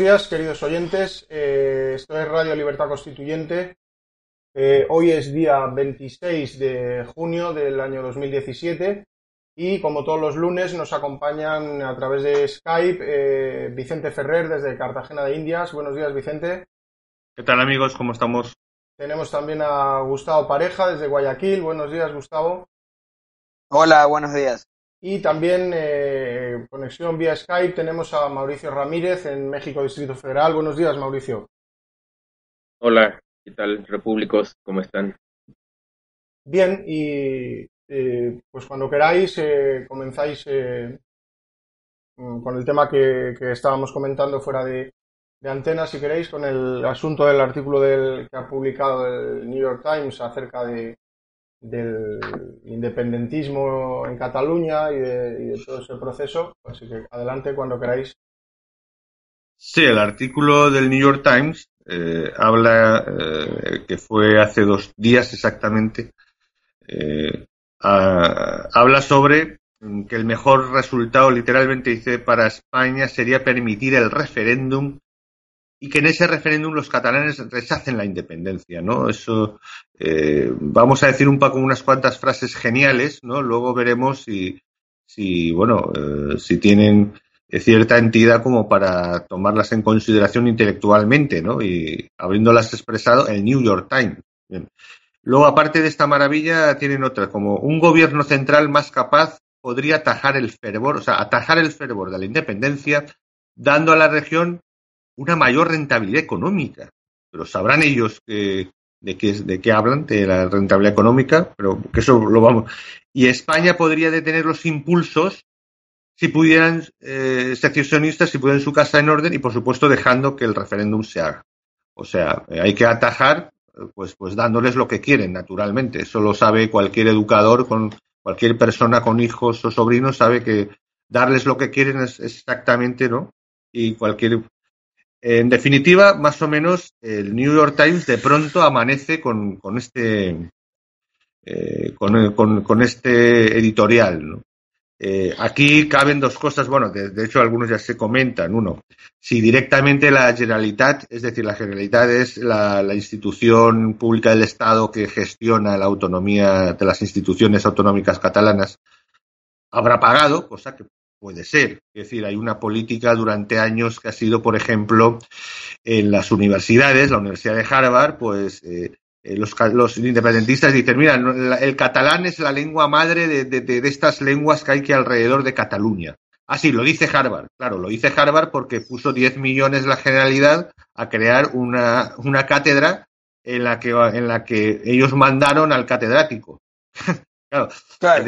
días, queridos oyentes. Eh, esto es Radio Libertad Constituyente. Eh, hoy es día 26 de junio del año 2017 y como todos los lunes nos acompañan a través de Skype eh, Vicente Ferrer desde Cartagena de Indias. Buenos días, Vicente. ¿Qué tal amigos? ¿Cómo estamos? Tenemos también a Gustavo Pareja desde Guayaquil. Buenos días, Gustavo. Hola, buenos días. Y también eh, conexión vía Skype tenemos a Mauricio Ramírez en México Distrito Federal. Buenos días, Mauricio. Hola, ¿qué tal, repúblicos? ¿Cómo están? Bien, y eh, pues cuando queráis eh, comenzáis mm, con el tema que, estábamos comentando fuera de, de, antena, si queréis, con el asunto del artículo del, que ha publicado el New York Times acerca de, del independentismo en Cataluña y de, todo ese proceso. Así que adelante cuando queráis. Sí, el artículo del New York Times eh, habla, eh, que fue hace dos días exactamente, eh, habla sobre que el mejor resultado, literalmente dice, para España sería permitir el referéndum y que en ese referéndum los catalanes rechacen la independencia, ¿no? Eso, eh, vamos a decir un poco unas cuantas frases geniales, ¿no? Luego veremos si, si bueno, eh, si tienen cierta entidad como para tomarlas en consideración intelectualmente, ¿no? Y habiéndolas expresado el New York Times. Luego, aparte de esta maravilla, tienen otra, como un gobierno central más capaz podría atajar el fervor, o sea, atajar el fervor de la independencia, dando a la región una mayor rentabilidad económica. Pero sabrán ellos de, qué, de qué hablan, de la rentabilidad económica, pero que eso lo vamos. Y España podría detener los impulsos si pudieran, eh, secesionistas, si pudieran su casa en orden y, por supuesto, dejando que el referéndum se haga. O sea, eh, hay que atajar, pues, pues dándoles lo que quieren, naturalmente. Eso lo sabe cualquier educador, con cualquier persona con hijos o sobrinos, sabe que darles lo que quieren es exactamente, ¿no? Y cualquier en definitiva, más o menos, el New York Times de pronto amanece con, con este eh, con, este editorial. Eh, aquí caben dos cosas, bueno, de, hecho algunos ya se comentan. Uno, si directamente la Generalitat, es decir, la Generalitat es la, la, institución pública del Estado que gestiona la autonomía de las instituciones autonómicas catalanas, habrá pagado, cosa que Puede ser. Es decir, hay una política durante años que ha sido, por ejemplo, en las universidades, la Universidad de Harvard, pues eh, eh, los, independentistas dicen, mira, el catalán es la lengua madre de, estas lenguas que hay que alrededor de Cataluña. Ah, sí, lo dice Harvard. Claro, lo dice Harvard porque puso 10 millones la Generalidad a crear una, una cátedra en la, que, en la que ellos mandaron al catedrático. claro, claro.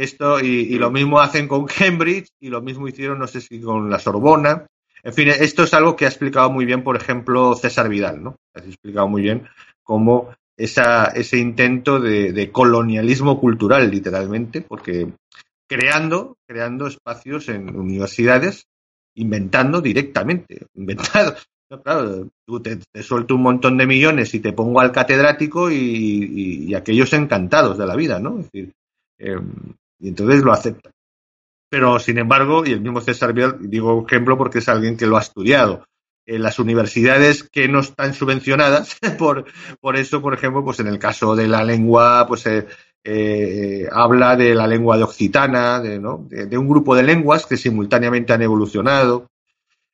Esto, y, lo mismo hacen con Cambridge, y lo mismo hicieron, no sé si con la Sorbona. En fin, esto es algo que ha explicado muy bien, por ejemplo, César Vidal, ¿no? Ha explicado muy bien cómo esa, ese intento de, colonialismo cultural, literalmente, porque creando, creando espacios en universidades, inventando directamente, inventado. claro, tú te, suelto un montón de millones y te pongo al catedrático y, aquellos encantados de la vida, ¿no? Es decir, em, y entonces lo aceptan. Pero, sin embargo, y el mismo César Vidal, digo ejemplo porque es alguien que lo ha estudiado, en las universidades que no están subvencionadas, por, por eso, por ejemplo, pues en el caso de la lengua, pues eh, eh, habla de la lengua de occitana, de, ¿no? de, un grupo de lenguas que simultáneamente han evolucionado.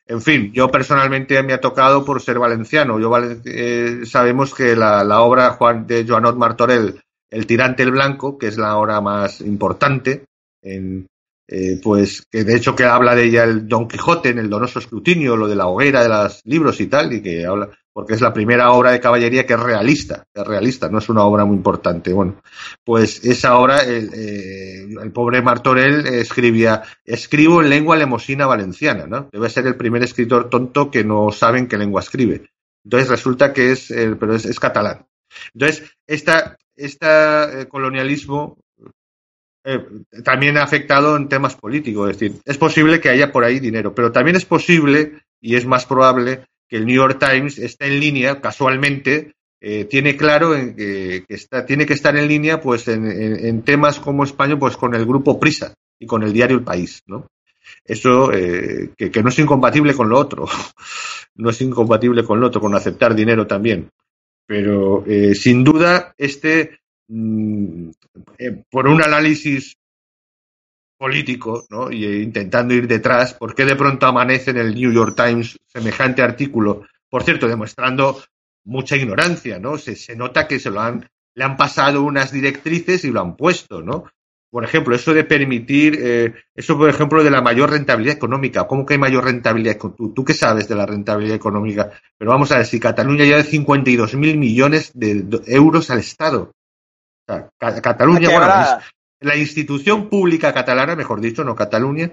En fin, yo personalmente me ha tocado por ser valenciano. Yo eh, sabemos que la, la obra Juan, de Joanot Martorell el tirante el blanco, que es la obra más importante, en, eh, pues que de hecho que habla de ella el Don Quijote en el donoso escrutinio, lo de la hoguera de los libros y tal, y que habla, porque es la primera obra de caballería que es realista, es realista, no es una obra muy importante. Bueno, pues esa obra, el, eh, el pobre Martorell escribía, escribo en lengua lemosina valenciana, ¿no? Debe ser el primer escritor tonto que no sabe en qué lengua escribe. Entonces resulta que es, pero es, es catalán. Entonces, esta, este colonialismo eh, también ha afectado en temas políticos. Es decir, es posible que haya por ahí dinero, pero también es posible y es más probable que el New York Times esté en línea, casualmente, eh, tiene claro que, está, tiene que estar en línea pues en, temas como España, pues con el grupo Prisa y con el diario El País, ¿no? eso eh, que, que, no es incompatible con lo otro, no es incompatible con lo otro, con aceptar dinero también. Pero eh, sin duda, este, mm, eh, por un análisis político, ¿no? Y eh, intentando ir detrás, ¿por qué de pronto amanece en el New York Times semejante artículo? Por cierto, demostrando mucha ignorancia, ¿no? Se, se nota que se lo han, le han pasado unas directrices y lo han puesto, ¿no? Por ejemplo, eso de permitir, eh, eso por ejemplo de la mayor rentabilidad económica. ¿Cómo que hay mayor rentabilidad? ¿Tú, ¿Tú qué sabes de la rentabilidad económica? Pero vamos a ver, si Cataluña lleva 52 mil millones de euros al Estado. O sea, Cataluña, bueno, la institución pública catalana, mejor dicho, no Cataluña,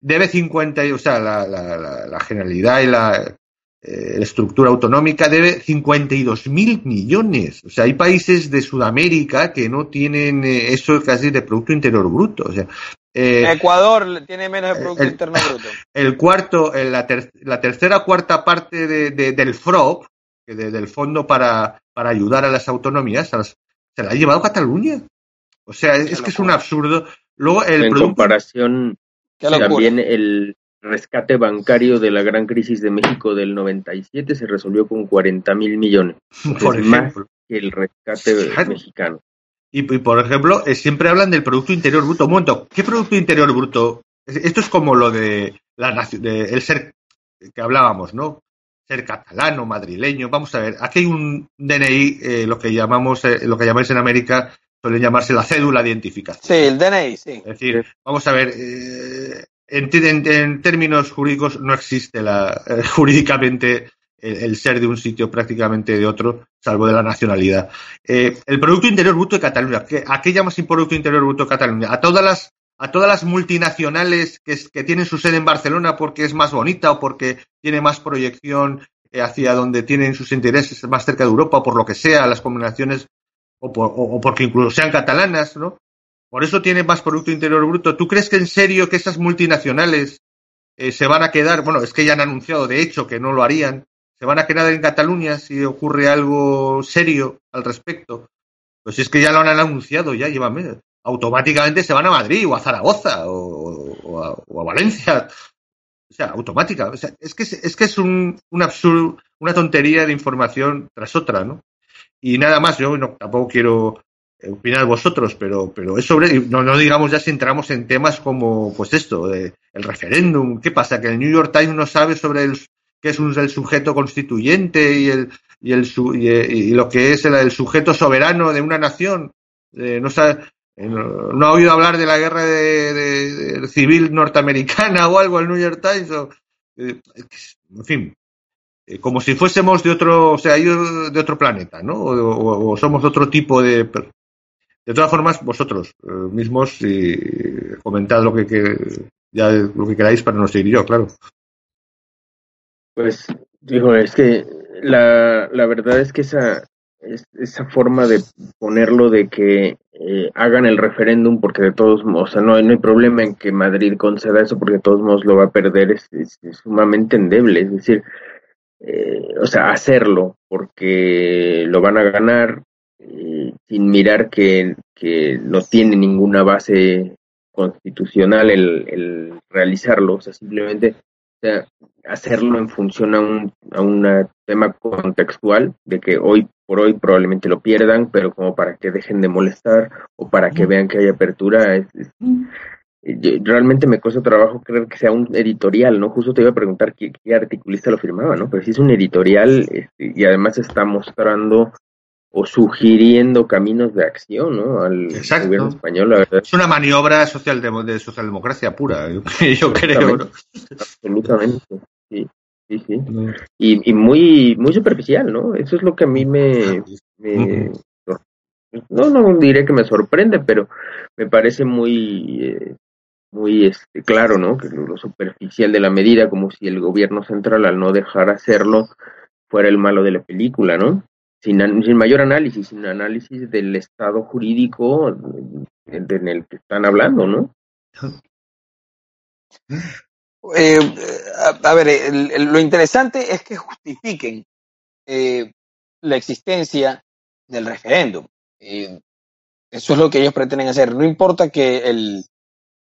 debe 50, o sea, la, la, la, la generalidad y la, eh, estructura autonómica debe 52 mil millones. O sea, hay países de Sudamérica que no tienen eh, eso casi de Producto Interior Bruto. O sea, eh, Ecuador tiene menos de Producto el, Interno Bruto. El cuarto, la, ter, la tercera cuarta parte de, de, del FROP, de, del Fondo para, para ayudar a las autonomías, se, las, se la ha llevado Cataluña. O sea, es, es que es un absurdo. Luego, el en producto... comparación, también el rescate bancario de la gran crisis de México del 97 se resolvió con 40 mil millones. Por es más que el rescate Claro. mexicano. Y, y, por ejemplo, eh, siempre hablan del Producto Interior Bruto. Un momento, ¿qué Producto Interior Bruto? Esto es como lo de, la, nación- de el ser que hablábamos, ¿no? Ser catalano, madrileño. Vamos a ver, aquí hay un DNI, eh, lo que llamamos, eh, lo que llamáis en América, suelen llamarse la cédula de identificación. Sí, el DNI, sí. Es decir, vamos a ver, eh, en, en, términos jurídicos no existe la, eh, jurídicamente el, ser de un sitio prácticamente de otro, salvo de la nacionalidad. Eh, el Producto Interior Bruto de Cataluña, ¿qué, ¿a qué llamas Producto Interior Bruto de Cataluña? A todas las a todas las multinacionales que, que, tienen su sede en Barcelona porque es más bonita o porque tiene más proyección eh, hacia donde tienen sus intereses más cerca de Europa o por lo que sea, las combinaciones o porque incluso sean catalanas, ¿no? Por eso tiene más Producto Interior Bruto. ¿Tú crees que en serio que esas multinacionales eh, se van a quedar, bueno, es que ya han anunciado de hecho que no lo harían, se van a quedar en Cataluña si ocurre algo serio al respecto? Pues es que ya lo han anunciado, ya llevan meses. Automáticamente se van a Madrid o a Zaragoza o, a, Valencia. O sea, automática. O sea, es que es, que es un, un absurdo, una tontería de información tras otra, ¿no? Y nada más, yo tampoco quiero opinar vosotros, pero, pero es sobre, no, no digamos ya si entramos en temas como, pues esto, de, el referéndum, ¿qué pasa? Que el New York Times no sabe sobre el, qué es un, el sujeto constituyente y el, y el, y, y lo que es el, sujeto soberano de una nación. Eh, no sabe, no, no, ha oído hablar de la guerra de, civil norteamericana o algo el New York Times, o, eh, en fin, eh, como si fuésemos de otro, o sea, de otro planeta, ¿no? O somos otro tipo de, de todas formas, vosotros eh, mismos y comentad lo que, que, lo que queráis para no seguir yo, claro. Pues, digo, es que la, la verdad es que esa, esa forma de ponerlo de que eh, hagan el referéndum porque de todos modos, o sea, no, no hay problema en que Madrid conceda eso porque de todos modos lo va a perder, es sumamente endeble, es decir, eh, o sea, hacerlo porque lo van a ganar, eh, sin mirar que, que, no tiene ninguna base constitucional el, el realizarlo, o sea, simplemente o sea, hacerlo en función a un a un tema contextual de que hoy por hoy probablemente lo pierdan, pero como para que dejen de molestar o para que vean que hay apertura, es, es, realmente me cuesta trabajo creer que sea un editorial, ¿no? Justo te iba a preguntar qué, qué articulista lo firmaba, ¿no? Pero si es un editorial este, y además está mostrando o sugiriendo caminos de acción ¿no? al Exacto. gobierno español. La verdad. Es una maniobra social de, de socialdemocracia pura, yo, yo creo. ¿no? Absolutamente, sí. Sí, sí. No. Y, y, muy, muy superficial, ¿no? Eso es lo que a mí me, no, no diré que me sorprende, pero me parece muy, eh, muy este, claro, ¿no? Que lo, lo superficial de la medida, como si el gobierno central al no dejar hacerlo fuera el malo de la película, ¿no? Sin, mayor análisis, sin análisis del estado jurídico en el que están hablando, ¿no? Eh, a, ver, lo interesante es que justifiquen eh, la existencia del referéndum. Eso es lo que ellos pretenden hacer. No importa que el,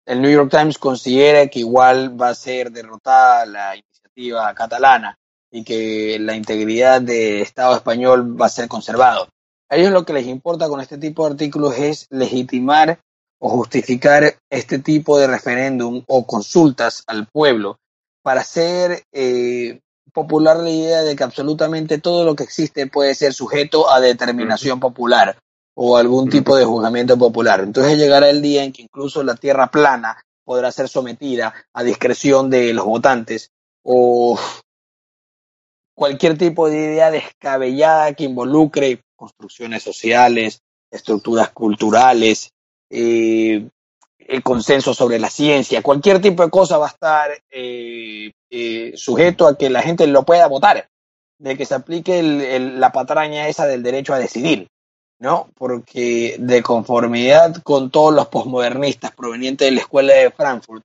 New York Times considera que igual va a ser derrotada la iniciativa catalana y que la integridad del Estado español va a ser conservado. A ellos lo que les importa con este tipo de artículos es legitimar o justificar este tipo de referéndum o consultas al pueblo para hacer eh, popular la idea de que absolutamente todo lo que existe puede ser sujeto a determinación popular o algún tipo de juzgamiento popular. Entonces llegará el día en que incluso la tierra plana podrá ser sometida a discreción de los votantes o cualquier tipo de idea descabellada que involucre construcciones sociales, estructuras culturales, eh, el consenso sobre la ciencia, cualquier tipo de cosa va a estar eh, eh, sujeto a que la gente lo pueda votar, de que se aplique la patraña esa del derecho a decidir, ¿no? Porque de conformidad con todos los posmodernistas provenientes de la escuela de Frankfurt,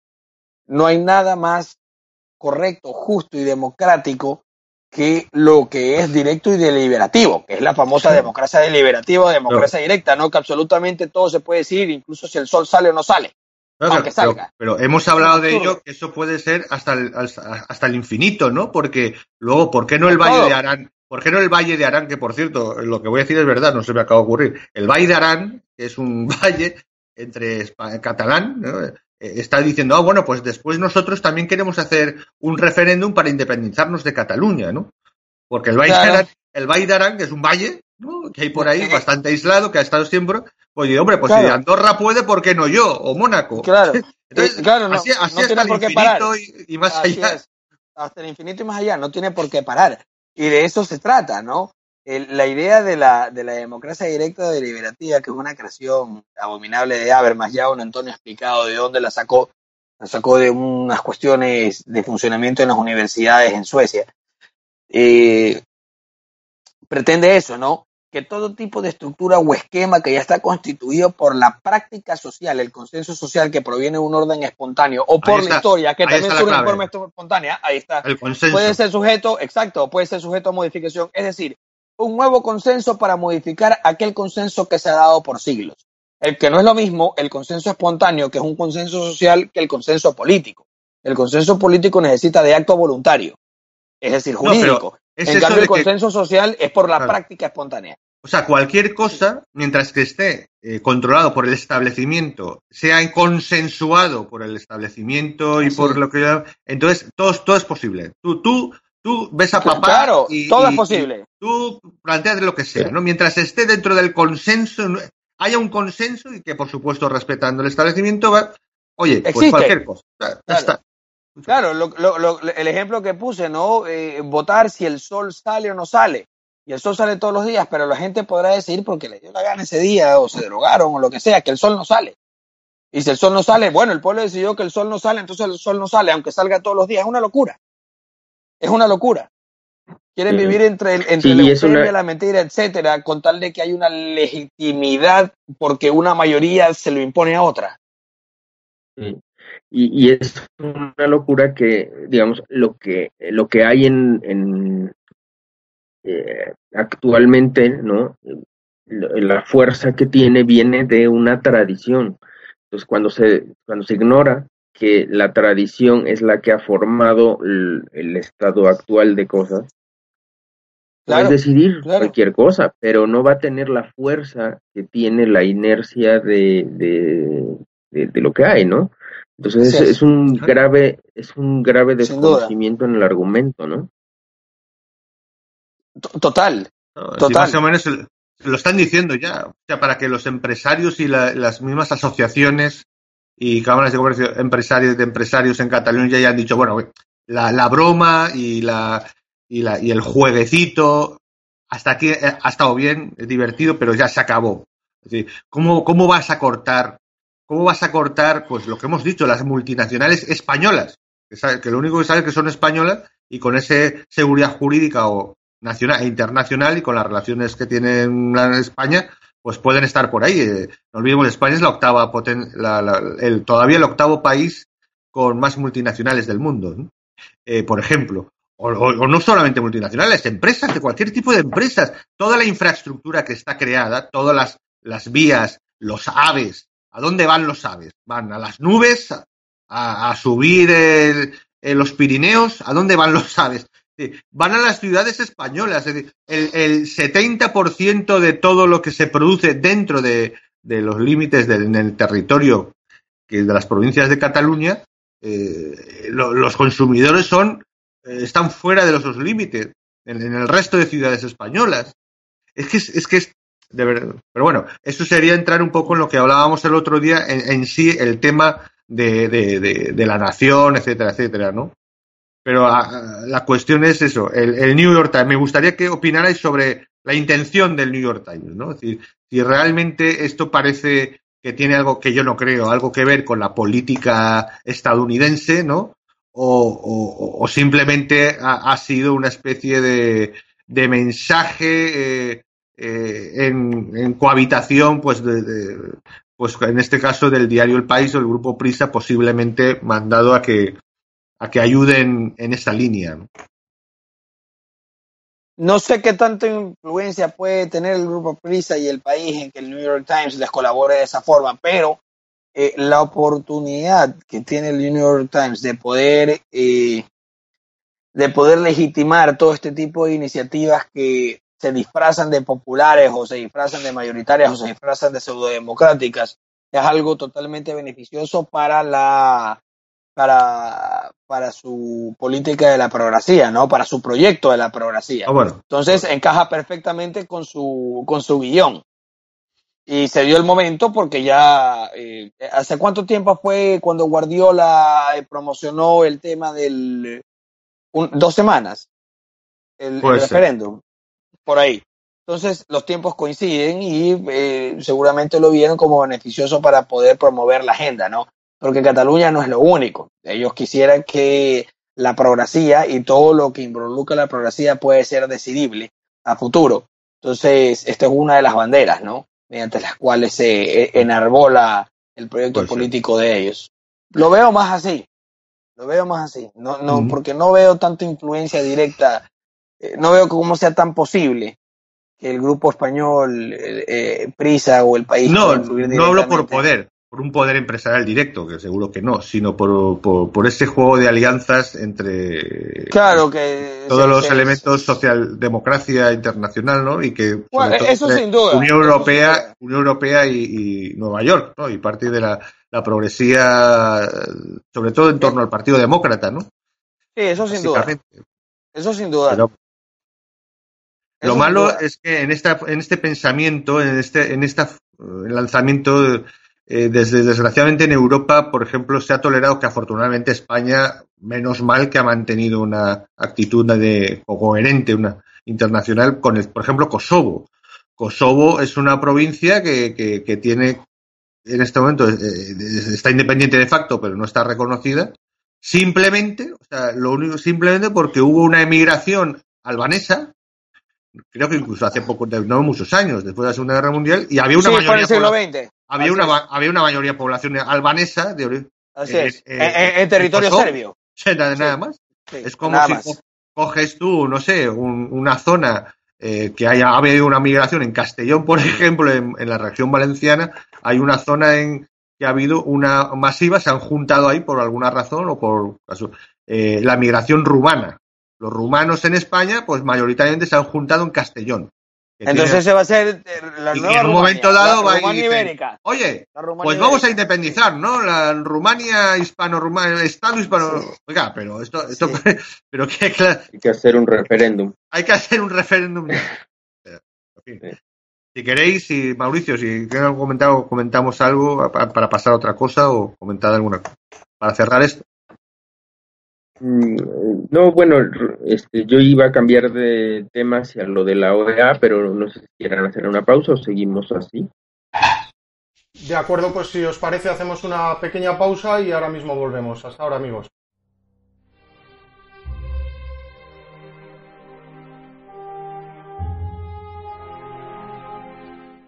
no hay nada más correcto, justo y democrático que lo que es directo y deliberativo, que es la famosa democracia deliberativa o democracia directa, ¿no? Que absolutamente todo se puede decir, incluso si el sol sale o no sale. aunque salga. Pero, hemos hablado de ello, que eso puede ser hasta el, hasta el infinito, ¿no? Porque luego, ¿por qué no el Valle de Arán? ¿Por qué no el Valle de Arán? Que por cierto, lo que voy a decir es verdad, no se me acaba de ocurrir. El Valle de Arán, que es un valle entre catalán, ¿no? Está diciendo, ah, bueno, pues después nosotros también queremos hacer un referéndum para independizarnos de Cataluña, ¿no? Porque el Valle, de Arán, que es un valle, ¿no? que hay por ahí, bastante aislado, que ha estado siempre, pues hombre, pues si Andorra puede, ¿por qué no yo? O Mónaco. Claro, Entonces, claro, no, así, así hasta el infinito y, más allá. Hasta el infinito y más allá, no tiene por qué parar. Y de eso se trata, ¿no? La idea de la, de la democracia directa deliberativa, que es una creación abominable de Habermas, ya un Antonio explicado de dónde la sacó, la sacó de unas cuestiones de funcionamiento en las universidades en Suecia. Eh, pretende eso, ¿no? Que todo tipo de estructura o esquema que ya está constituido por la práctica social, el consenso social que proviene de un orden espontáneo, o por la historia, que también es una forma espontánea, ahí está. Puede ser sujeto, exacto, puede ser sujeto a modificación. Es decir, un nuevo consenso para modificar aquel consenso que se ha dado por siglos. El que no es lo mismo el consenso espontáneo, que es un consenso social, que el consenso político. El consenso político necesita de acto voluntario, es decir, jurídico. en cambio, el consenso social es por la práctica espontánea. O sea, cualquier cosa, mientras que esté eh, controlado por el establecimiento, sea consensuado por el establecimiento y por lo que... Entonces, todo, todo es posible. Tú, tú Tú ves a papá claro, y, todo es posible. tú planteas lo que sea, ¿no? Mientras esté dentro del consenso, haya un consenso y que, por supuesto, respetando el establecimiento, va, oye, pues cualquier cosa. Ya claro. está. Claro, el ejemplo que puse, ¿no? Eh, votar si el sol sale o no sale. Y el sol sale todos los días, pero la gente podrá decir porque le dio la gana ese día o se drogaron o lo que sea, que el sol no sale. Y si el sol no sale, bueno, el pueblo decidió que el sol no sale, entonces el sol no sale, aunque salga todos los días. Es una locura. Es una locura. Quieren vivir entre, el, entre la la mentira, etcétera, con tal de que hay una legitimidad porque una mayoría se lo impone a otra. Y, y, es una locura que, digamos, lo que, lo que hay en, en eh, actualmente, ¿no? La fuerza que tiene viene de una tradición. Entonces, cuando se, cuando se ignora que la tradición es la que ha formado el, estado actual de cosas. Puedes decidir cualquier cosa, pero no va a tener la fuerza que tiene la inercia de, de, lo que hay, ¿no? Entonces es, un grave, es un grave desconocimiento en el argumento, ¿no? Total. total. más o menos lo están diciendo ya. O sea, para que los empresarios y las mismas asociaciones y cámaras de comercio empresarios de empresarios en Cataluña ya han dicho, bueno, la, la broma y, la, y, la, y el jueguecito hasta aquí eh, ha estado bien, es divertido, pero ya se acabó. Es decir, ¿cómo, ¿cómo vas a cortar? ¿Cómo vas a cortar, pues lo que hemos dicho, las multinacionales españolas? Que, que lo único que saben es que son españolas y con esa seguridad jurídica o nacional e internacional y con las relaciones que tienen en España, pues pueden estar por ahí. Eh, no olvidemos, España es la octava el, todavía el octavo país con más multinacionales del mundo, eh, por ejemplo. O, no solamente multinacionales, empresas, de cualquier tipo de empresas. Toda la infraestructura que está creada, todas las, las vías, los aves, ¿A dónde van los aves? ¿Van a las nubes? ¿A, subir en los Pirineos? ¿A dónde van los aves? Van a las ciudades españolas. Es decir, el, el 70% de todo lo que se produce dentro de, los límites del territorio que de las provincias de Cataluña, eh, los consumidores son eh, están fuera de los, límites en, el resto de ciudades españolas. Es que es, que es de verdad. Pero bueno, eso sería entrar un poco en lo que hablábamos el otro día, en, sí el tema de, de, la nación, etcétera, etcétera, ¿no? Pero ah, la cuestión es eso, el, New York Times. Me gustaría que opinarais sobre la intención del New York Times, ¿no? Es decir, si realmente esto parece que tiene algo que yo no creo, algo que ver con la política estadounidense, ¿no? O, simplemente ha, sido una especie de, de mensaje eh, eh, en, cohabitación, pues, de, pues en este caso del diario El País o el grupo Prisa, posiblemente mandado a que a que ayuden en esta línea. No sé qué tanta influencia puede tener el grupo Prisa y el país en que el New York Times les colabore de esa forma, pero eh, la oportunidad que tiene el New York Times de poder eh, de poder legitimar todo este tipo de iniciativas que se disfrazan de populares o se disfrazan de mayoritarias o se disfrazan de pseudodemocráticas es algo totalmente beneficioso para la para, para su política de la progresía, ¿no? Para su proyecto de la progresía. Ah, bueno. Entonces encaja perfectamente con su, con su guion. Y se dio el momento porque ya, eh, ¿hace cuánto tiempo fue cuando Guardiola eh, promocionó el tema del, dos semanas, el, referéndum, por ahí. Entonces los tiempos coinciden y eh, seguramente lo vieron como beneficioso para poder promover la agenda, ¿no? Porque Cataluña no es lo único. Ellos quisieran que la progresía y todo lo que involucra la progresía puede ser decidible a futuro. Entonces, esta es una de las banderas, ¿no? Mediante las cuales se eh, enarbola el proyecto pues político de ellos. Lo veo más así. Lo veo más así. No, no, porque no veo tanta influencia directa. Eh, no veo cómo sea tan posible que el grupo español, eh, Prisa o el país. No, no hablo por poder por un poder empresarial directo, que seguro que no, sino por, por, ese juego de alianzas entre claro que todos los elementos socialdemocracia internacional, ¿no? Y que eso sin duda, Unión Europea, Unión Europea y, Nueva York, ¿no? Y parte de la, la, progresía, sobre todo en torno al Partido Demócrata, ¿no? Sí, eso sin duda. Eso sin duda. lo malo es que en esta, en este pensamiento, en este, en este lanzamiento eh, desde, desgraciadamente en Europa, por ejemplo, se ha tolerado que afortunadamente España, menos mal que ha mantenido una actitud de, coherente, una internacional con, el, por ejemplo, Kosovo. Kosovo es una provincia que, que, tiene, en este momento, eh, está independiente de facto, pero no está reconocida, simplemente, o sea, lo único, simplemente porque hubo una emigración albanesa creo que incluso hace poco, no muchos años, después de la Segunda Guerra Mundial, y había una mayoría. Había una, había una mayoría de población albanesa de Así eh, es. Eh, en, territorio serbio. Nada, más. es como si coges tú, no sé, una zona eh, que haya ha habido una migración en Castellón, por ejemplo, en, la región valenciana, hay una zona en que ha habido una masiva, se han juntado ahí por alguna razón o por la migración rumana los rumanos en España, pues mayoritariamente se han juntado en Castellón. Entonces ese va a ser la nueva y en un momento dado va a ir oye, pues vamos a independizar, ¿no? La Rumania hispano-rumana, Estado hispano... Oiga, pero esto... esto pero que, Hay que hacer un referéndum. Hay que hacer un referéndum. Si queréis, si Mauricio, si comentar, comentamos algo para pasar a otra cosa o comentar alguna cosa. Para cerrar esto. Mm, no, bueno, este, yo iba a cambiar de tema hacia lo de la OEA, pero no sé si quieran hacer una pausa o seguimos así. De acuerdo, pues si os parece hacemos una pequeña pausa y ahora mismo volvemos. Hasta ahora, amigos.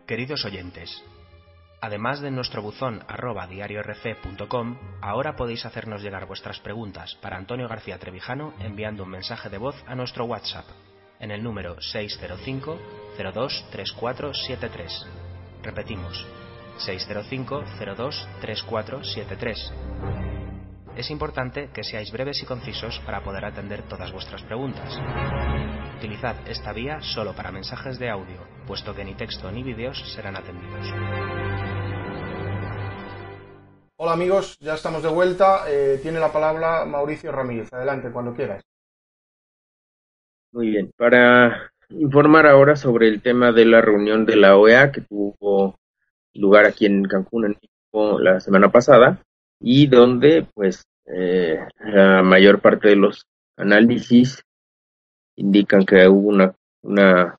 Queridos oyentes, Además de nuestro buzón arroba diariorc.com, ahora podéis hacernos llegar vuestras preguntas para Antonio García Trevijano enviando un mensaje de voz a nuestro WhatsApp en el número 605 023473. Repetimos, 605 02 3473. Es importante que seáis breves y concisos para poder atender todas vuestras preguntas. Utilizad esta vía solo para mensajes de audio, puesto que ni texto ni vídeos serán atendidos. Hola amigos, ya estamos de vuelta. Eh, tiene la palabra Mauricio Ramírez. Adelante, cuando quieras. Muy bien, para informar ahora sobre el tema de la reunión de la OEA que tuvo lugar aquí en Cancún, en México, la semana pasada, y donde pues eh, la mayor parte de los análisis indican que hubo una, una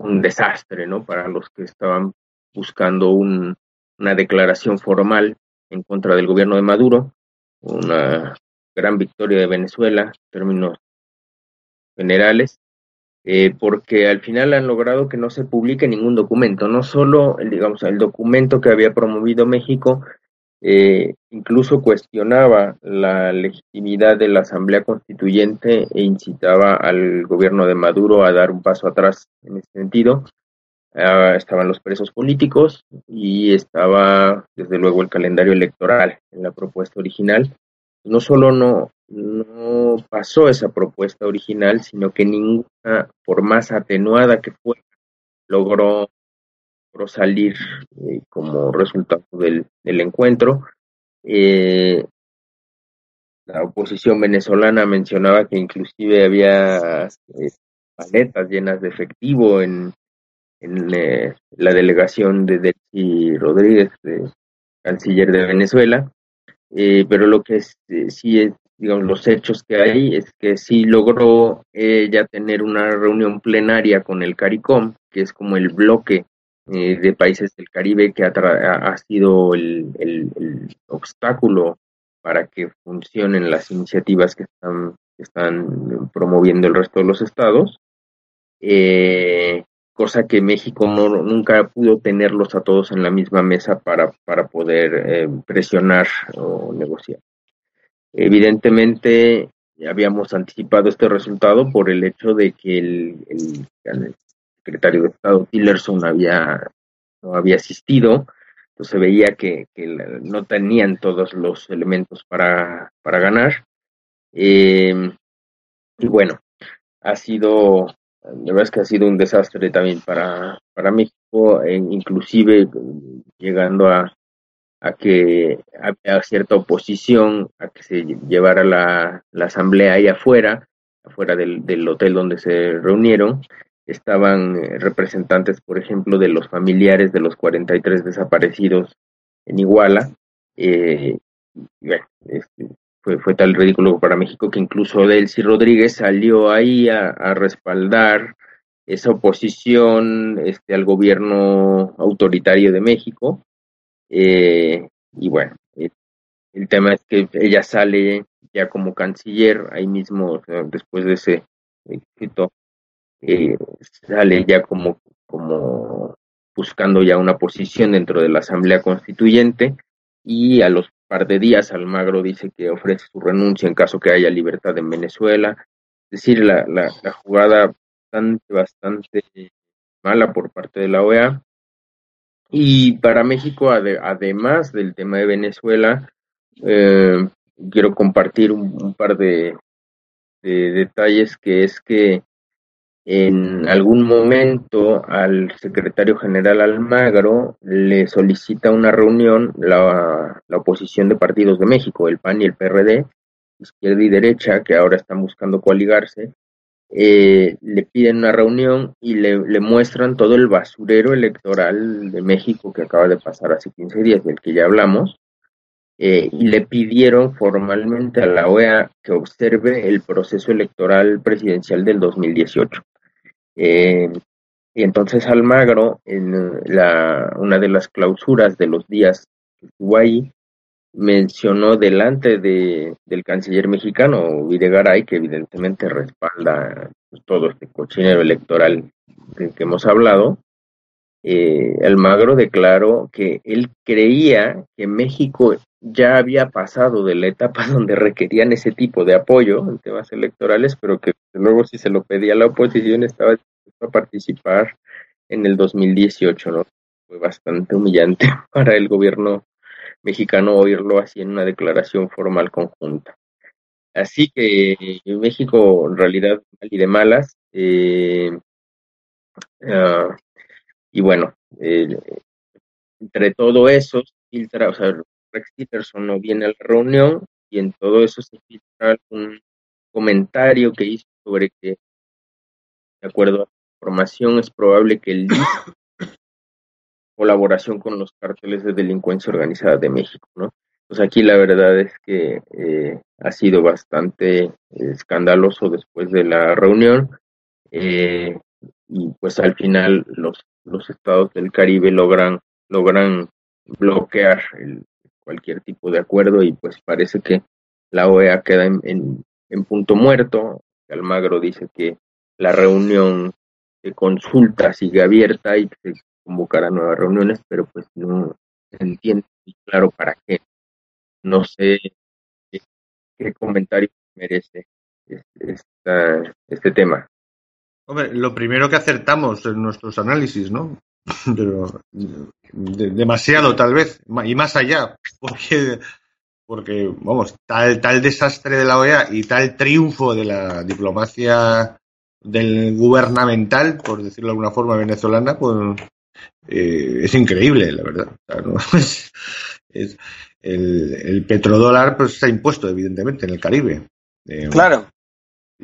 un desastre, ¿no? Para los que estaban buscando un, una declaración formal en contra del gobierno de Maduro, una gran victoria de Venezuela en términos generales, eh, porque al final han logrado que no se publique ningún documento, no solo, digamos, el documento que había promovido México, eh, incluso cuestionaba la legitimidad de la Asamblea Constituyente e incitaba al gobierno de Maduro a dar un paso atrás en ese sentido. Ah, estaban los presos políticos y estaba, desde luego, el calendario electoral en la propuesta original. No solo no, no pasó esa propuesta original, sino que ninguna, por más atenuada que fuera, logró, salir eh, como resultado del, encuentro. Eh, la oposición venezolana mencionaba que inclusive había eh, paletas llenas de efectivo en, en la delegación de Delcy Rodríguez, canciller de Venezuela. pero lo que sí es digamos, los hechos que hay es que sí logró ella tener una reunión plenaria con el CARICOM, que es como el bloque eh, de países del Caribe que ha, sido el, obstáculo para que funcionen las iniciativas que están, están promoviendo el resto de los estados. Eh, cosa que México no, nunca pudo tenerlos a todos en la misma mesa para, para poder eh, presionar o negociar. Evidentemente, habíamos anticipado este resultado por el hecho de que el, secretario de Estado Tillerson había, no había asistido, entonces se veía que, no tenían todos los elementos para, para ganar. Eh, y bueno, ha sido, la verdad es que ha sido un desastre también para, para México, e inclusive llegando a, a que había cierta oposición a que se llevara la, asamblea ahí afuera, afuera del, del, hotel donde se reunieron. Estaban eh, representantes, por ejemplo, de los familiares de los 43 desaparecidos en Iguala. Eh, bueno, este, fue, fue tal ridículo para México que incluso Delcy Rodríguez salió ahí a, respaldar esa oposición este, al gobierno autoritario de México. Eh, y bueno, eh, el tema es que ella sale ya como canciller, ahí mismo, después de ese éxito, eh, sale ya como, como buscando ya una posición dentro de la Asamblea Constituyente y a los par de días Almagro dice que ofrece su renuncia en caso que haya libertad en Venezuela. Es decir, la, la, jugada bastante, bastante mala por parte de la OEA y para México, además del tema de Venezuela, eh, quiero compartir un, par de, detalles que es que en algún momento al secretario general Almagro le solicita una reunión la, oposición de partidos de México, el PAN y el PRD, izquierda y derecha, que ahora están buscando coaligarse, eh, le piden una reunión y le, muestran todo el basurero electoral de México que acaba de pasar hace 15 días, del que ya hablamos, eh, y le pidieron formalmente a la OEA que observe el proceso electoral presidencial del 2018. Eh, y entonces Almagro, en la, una de las clausuras de los días que estuvo mencionó delante de, del canciller mexicano Videgaray, que evidentemente respalda pues, todo este cochinero electoral del que hemos hablado, eh, Almagro declaró que él creía que México ya había pasado de la etapa donde requerían ese tipo de apoyo en temas electorales, pero que luego si se lo pedía la oposición estaba dispuesto a participar en el 2018, ¿no? fue bastante humillante para el gobierno mexicano oírlo así en una declaración formal conjunta. Así que México, en realidad, mal y de malas. Eh, ah, y bueno, entre todo eso, filtra, o sea, Rex Tillerson no viene a la reunión y en todo eso se filtra un comentario que hizo sobre que, de acuerdo a la información, es probable que el colaboración con los cárteles de delincuencia organizada de México, ¿no? Pues aquí la verdad es que eh, ha sido bastante escandaloso después de la reunión eh, y pues al final los, los estados del Caribe logran logran bloquear cualquier tipo de acuerdo y pues parece que la OEA queda en, en punto muerto. Almagro dice que la reunión de consulta sigue abierta y se convocará nuevas reuniones, pero pues no se entiende claro para qué. No sé qué, comentario merece este, este tema. Hombre, lo primero que acertamos en nuestros análisis, ¿no? Pero demasiado tal vez, y más allá, porque porque, vamos, tal, tal desastre de la OEA y tal triunfo de la diplomacia del gubernamental, por decirlo de alguna forma, venezolana, pues eh, es increíble, la verdad. es, el, petrodólar pues se ha impuesto, evidentemente, en el Caribe. Eh, claro.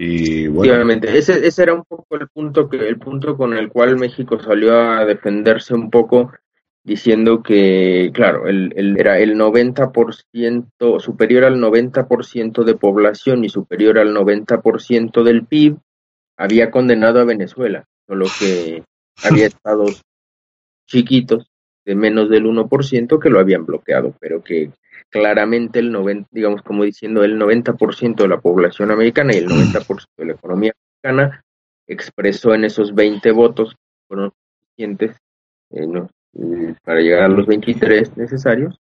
Y bueno. ese, ese era un poco el punto que el punto con el cual México salió a defenderse un poco diciendo que, claro, el, el, era el 90%, superior al 90% de población y superior al 90% del PIB, había condenado a Venezuela, solo que había estados chiquitos de menos del 1% que lo habían bloqueado, pero que claramente el 90, digamos como diciendo, el 90% de la población americana y el 90% de la economía americana expresó en esos 20 votos fueron suficientes eh, para llegar a los 23 necesarios.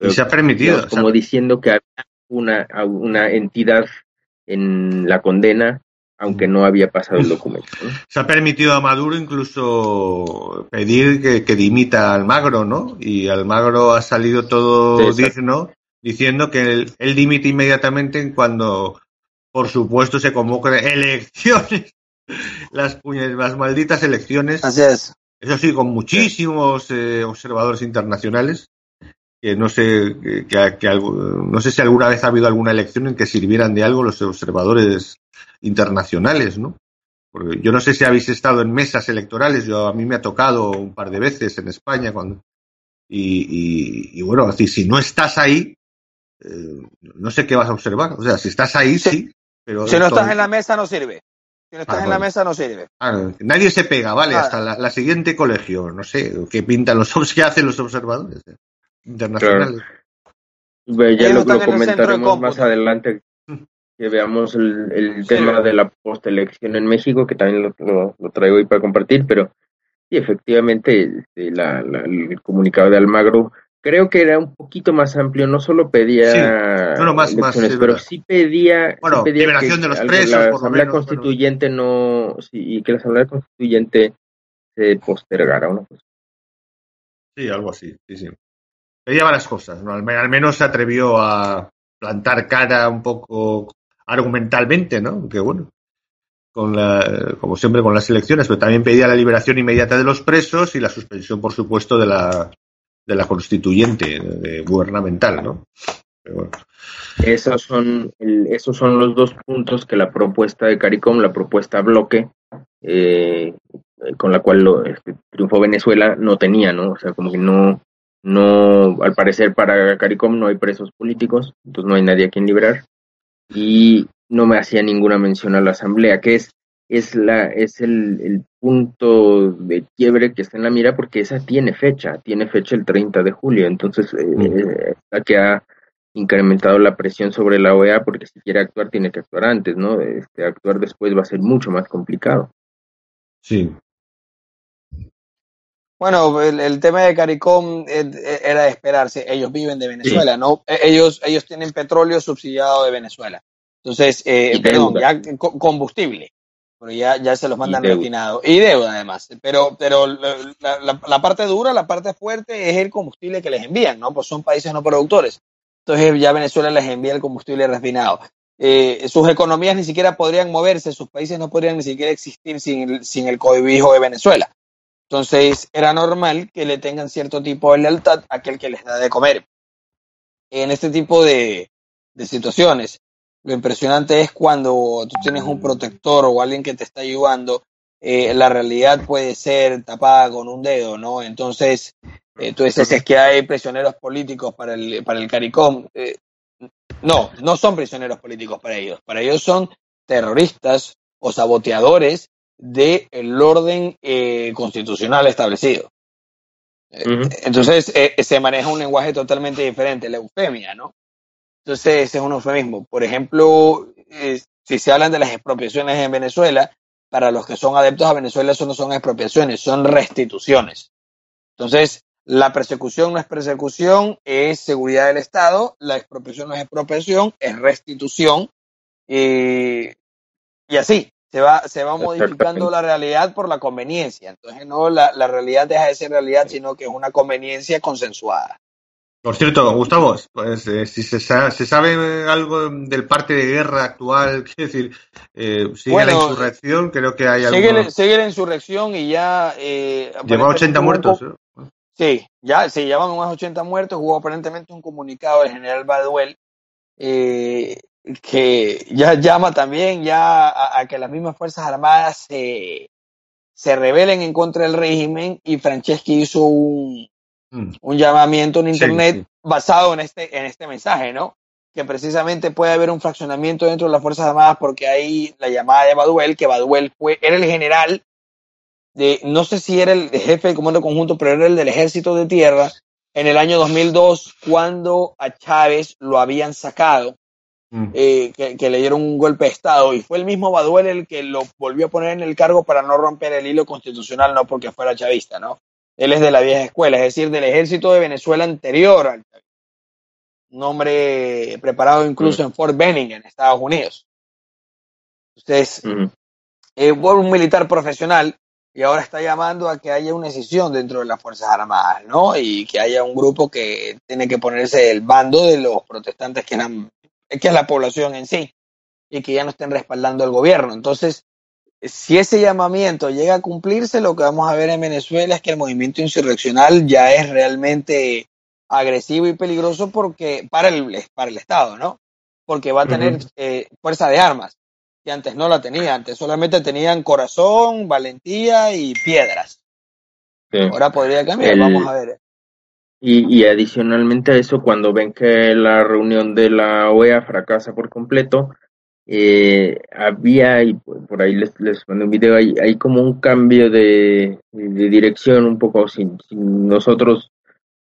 y se ha permitido. Como diciendo que había una, una entidad en la condena, aunque no había pasado el documento. Se ha permitido a Maduro incluso pedir que, dimita a Almagro, ¿no? Y Almagro ha salido todo digno diciendo que él, él dimite inmediatamente cuando, por supuesto, se convocan elecciones las, las malditas elecciones. Así es. Eso sí, con muchísimos eh, observadores internacionales, que no sé, que, no sé si alguna vez ha habido alguna elección en que sirvieran de algo los observadores internacionales, ¿no? Porque yo no sé si habéis estado en mesas electorales, yo a mí me ha tocado un par de veces en España cuando y, y, bueno, si no estás ahí, eh, no sé qué vas a observar. O sea, si estás ahí, sí. pero si no estás en la mesa, no sirve. Si no estás ah, en la mesa no sirve. Ah, nadie se pega, vale, hasta la, siguiente colegio, no sé, qué pintan los qué hacen los observadores eh, internacionales. Ya lo, comentaremos más adelante que veamos el, tema de la postelección en México, que también lo, traigo ahí para compartir, pero sí, efectivamente, este, la, el comunicado de Almagro creo que era un poquito más amplio, no solo pedía más, más, pero sí pedía, bueno, liberación de los presos, la asamblea constituyente no, sí, y que la asamblea constituyente se postergara, ¿no? Sí, algo así, sí, sí. Pedía varias cosas, ¿no? al, menos se atrevió a plantar cara un poco argumentalmente, ¿no? Que bueno, con la, como siempre con las elecciones, pero también pedía la liberación inmediata de los presos y la suspensión, por supuesto, de la de la constituyente gubernamental, ¿no? Esos son, esos son los dos puntos que la propuesta de CARICOM, la propuesta bloque, eh, con la cual lo, este, triunfó Venezuela, no tenía, ¿no? O sea, como que no, no, al parecer para CARICOM no hay presos políticos, entonces no hay nadie a quien liberar, y no me hacía ninguna mención a la Asamblea, que es es la es el, el, punto de quiebre que está en la mira porque esa tiene fecha, tiene fecha el 30 de julio, entonces eh, eh, la que ha incrementado la presión sobre la OEA porque si quiere actuar tiene que actuar antes, ¿no? Este, actuar después va a ser mucho más complicado. Sí. Bueno, el, el tema de CARICOM eh, era de esperarse. Ellos viven de Venezuela, ¿no? Ellos, ellos tienen petróleo subsidiado de Venezuela. Entonces, perdón, ya combustible pero ya, ya se los mandan refinados. Y deuda además. Pero, pero la, la, parte dura, la parte fuerte es el combustible que les envían, ¿no? Pues son países no productores. Entonces ya Venezuela les envía el combustible refinado. Eh, sus economías ni siquiera podrían moverse, sus países no podrían ni siquiera existir sin sin el cobijo de Venezuela. Entonces era normal que le tengan cierto tipo de lealtad a aquel que les da de comer. En este tipo de, de situaciones, lo impresionante es cuando tú tienes un protector o alguien que te está ayudando, eh, la realidad puede ser tapada con un dedo, ¿no? Entonces, eh, tú dices es que hay prisioneros políticos para el, para el CARICOM. Eh, no, no son prisioneros políticos para ellos. Para ellos son terroristas o saboteadores del orden constitucional establecido. Entonces, se maneja un lenguaje totalmente diferente, la eufemia, ¿no? Entonces, ese es un eufemismo. Por ejemplo, eh, si se hablan de las expropiaciones en Venezuela, para los que son adeptos a Venezuela, eso no son expropiaciones, son restituciones. Entonces, la persecución no es persecución, es seguridad del Estado, la expropiación no es expropiación, es restitución. y así, se va, se va modificando la realidad por la conveniencia. Entonces, no, la, la realidad deja de ser realidad, sino que es una conveniencia consensuada. Por cierto, Gustavo, pues eh, si se, se, sabe algo del parte de guerra actual, quiero decir, eh, sigue la insurrección, creo que hay algo. Sigue, la insurrección y ya. Eh, Lleva 80 muertos. Sí, ya, sí, llevan unos 80 muertos. Hubo aparentemente un comunicado del general Baduel eh, que ya llama también ya a, que las mismas Fuerzas Armadas se, se rebelen en contra del régimen y Franceschi hizo un, Mm. un llamamiento en Internet basado en este, en este mensaje, ¿no? Que precisamente puede haber un fraccionamiento dentro de las Fuerzas Armadas porque hay la llamada de Baduel, que Baduel fue, era el general de, no sé si era el jefe del comando conjunto, pero era el del ejército de tierra en el año 2002 cuando a Chávez lo habían sacado, mm. eh, que, que, le dieron un golpe de Estado y fue el mismo Baduel el que lo volvió a poner en el cargo para no romper el hilo constitucional, no porque fuera chavista, ¿no? Él es de la vieja escuela, es decir, del ejército de Venezuela anterior al un hombre preparado incluso mm. en Fort Benning, en Estados Unidos. Entonces, es un militar profesional y ahora está llamando a que haya una decisión dentro de las Fuerzas Armadas, ¿no? Y que haya un grupo que tiene que ponerse el bando de los protestantes que eran, que es la población en sí, y que ya no estén respaldando al gobierno. Entonces, si ese llamamiento llega a cumplirse, lo que vamos a ver en Venezuela es que el movimiento insurreccional ya es realmente agresivo y peligroso porque para el, para el Estado, ¿no? Porque va a tener eh, fuerza de armas, que antes no la tenía, antes solamente tenían corazón, valentía y piedras. Ahora podría cambiar, vamos a ver. Y, y adicionalmente a eso, cuando ven que la reunión de la OEA fracasa por completo, eh, había, y por ahí les, les mandé un video, hay, hay como un cambio de, de dirección un poco sin, nosotros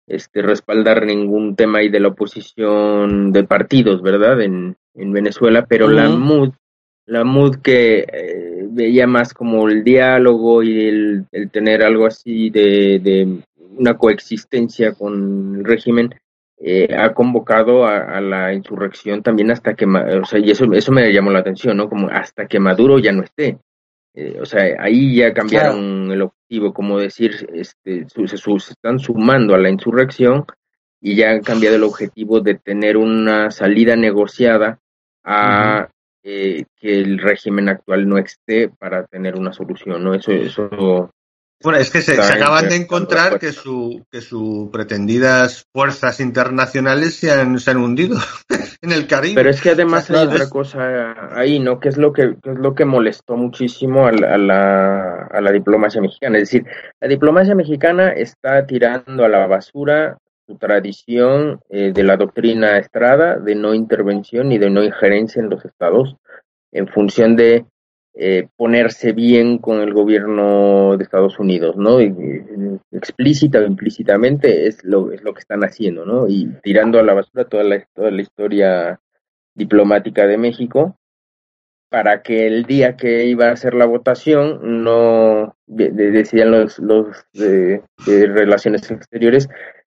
este, respaldar ningún tema ahí de la oposición de partidos, ¿verdad? En, en Venezuela, pero la MUD, la MUD que eh, veía más como el diálogo y el, el tener algo así de, de una coexistencia con el régimen, eh, ha convocado a, la insurrección también hasta que, o sea, y eso, eso me llamó la atención, ¿no? Como hasta que Maduro ya no esté. Eh, o sea, ahí ya cambiaron el objetivo, como decir, este, se, se, están sumando a la insurrección y ya han cambiado el objetivo de tener una salida negociada a eh, que el régimen actual no esté para tener una solución, ¿no? Eso, eso bueno, es que se, acaban de encontrar que su que sus pretendidas fuerzas internacionales se han, se han hundido en el Caribe. Pero es que además hay otra cosa ahí, ¿no? Que es lo que, es lo que molestó muchísimo a la, a, la, diplomacia mexicana. Es decir, la diplomacia mexicana está tirando a la basura su tradición eh, de la doctrina Estrada de no intervención y de no injerencia en los estados en función de eh, ponerse bien con el gobierno de Estados Unidos, ¿no? explícita o implícitamente es lo, es lo que están haciendo, ¿no? Y tirando a la basura toda la, toda la historia diplomática de México para que el día que iba a hacer la votación no decían los, los de, relaciones exteriores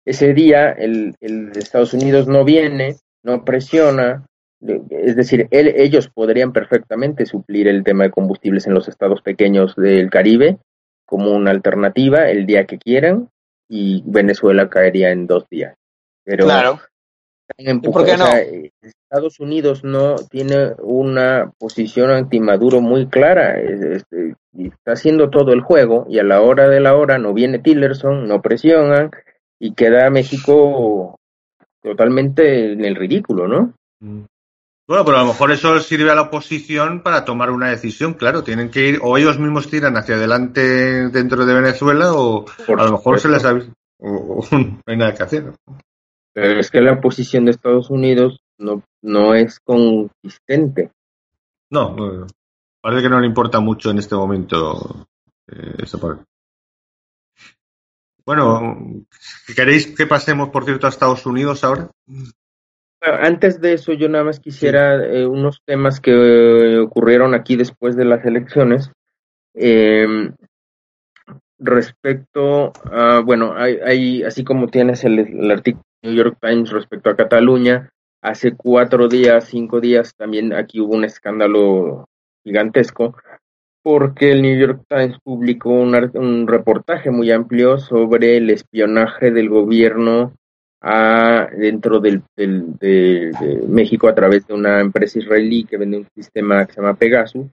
ese día el, el Estados Unidos no viene no presiona es decir, ellos podrían perfectamente suplir el tema de combustibles en los estados pequeños del Caribe como una alternativa el día que quieran y Venezuela caería en dos días. Pero claro. ¿Por qué no? Estados Unidos no tiene una posición anti-Maduro muy clara, este, está haciendo todo el juego y a la hora de la hora no viene Tillerson, no presionan y queda México totalmente en el ridículo, ¿no? Bueno, pero a lo mejor eso sirve a la oposición para tomar una decisión, claro, tienen que ir, o ellos mismos tiran hacia adelante dentro de Venezuela, o a lo mejor se les ha o, no hay nada que hacer. Pero es que la posición de Estados Unidos no, no es consistente. No, parece que no le importa mucho en este momento eh, esa parte. Bueno, ¿queréis que pasemos, por cierto, a Estados Unidos ahora? Antes de eso, yo nada más quisiera eh, unos temas que ocurrieron aquí después de las elecciones. Em, respecto a, bueno, hay, así como tienes el, el artículo New York Times respecto a Cataluña, hace cuatro días, cinco días, también aquí hubo un escándalo gigantesco porque el New York Times publicó un, un reportaje muy amplio sobre el espionaje del gobierno dentro del, de, México a través de una empresa israelí que vende un sistema que se llama Pegasus,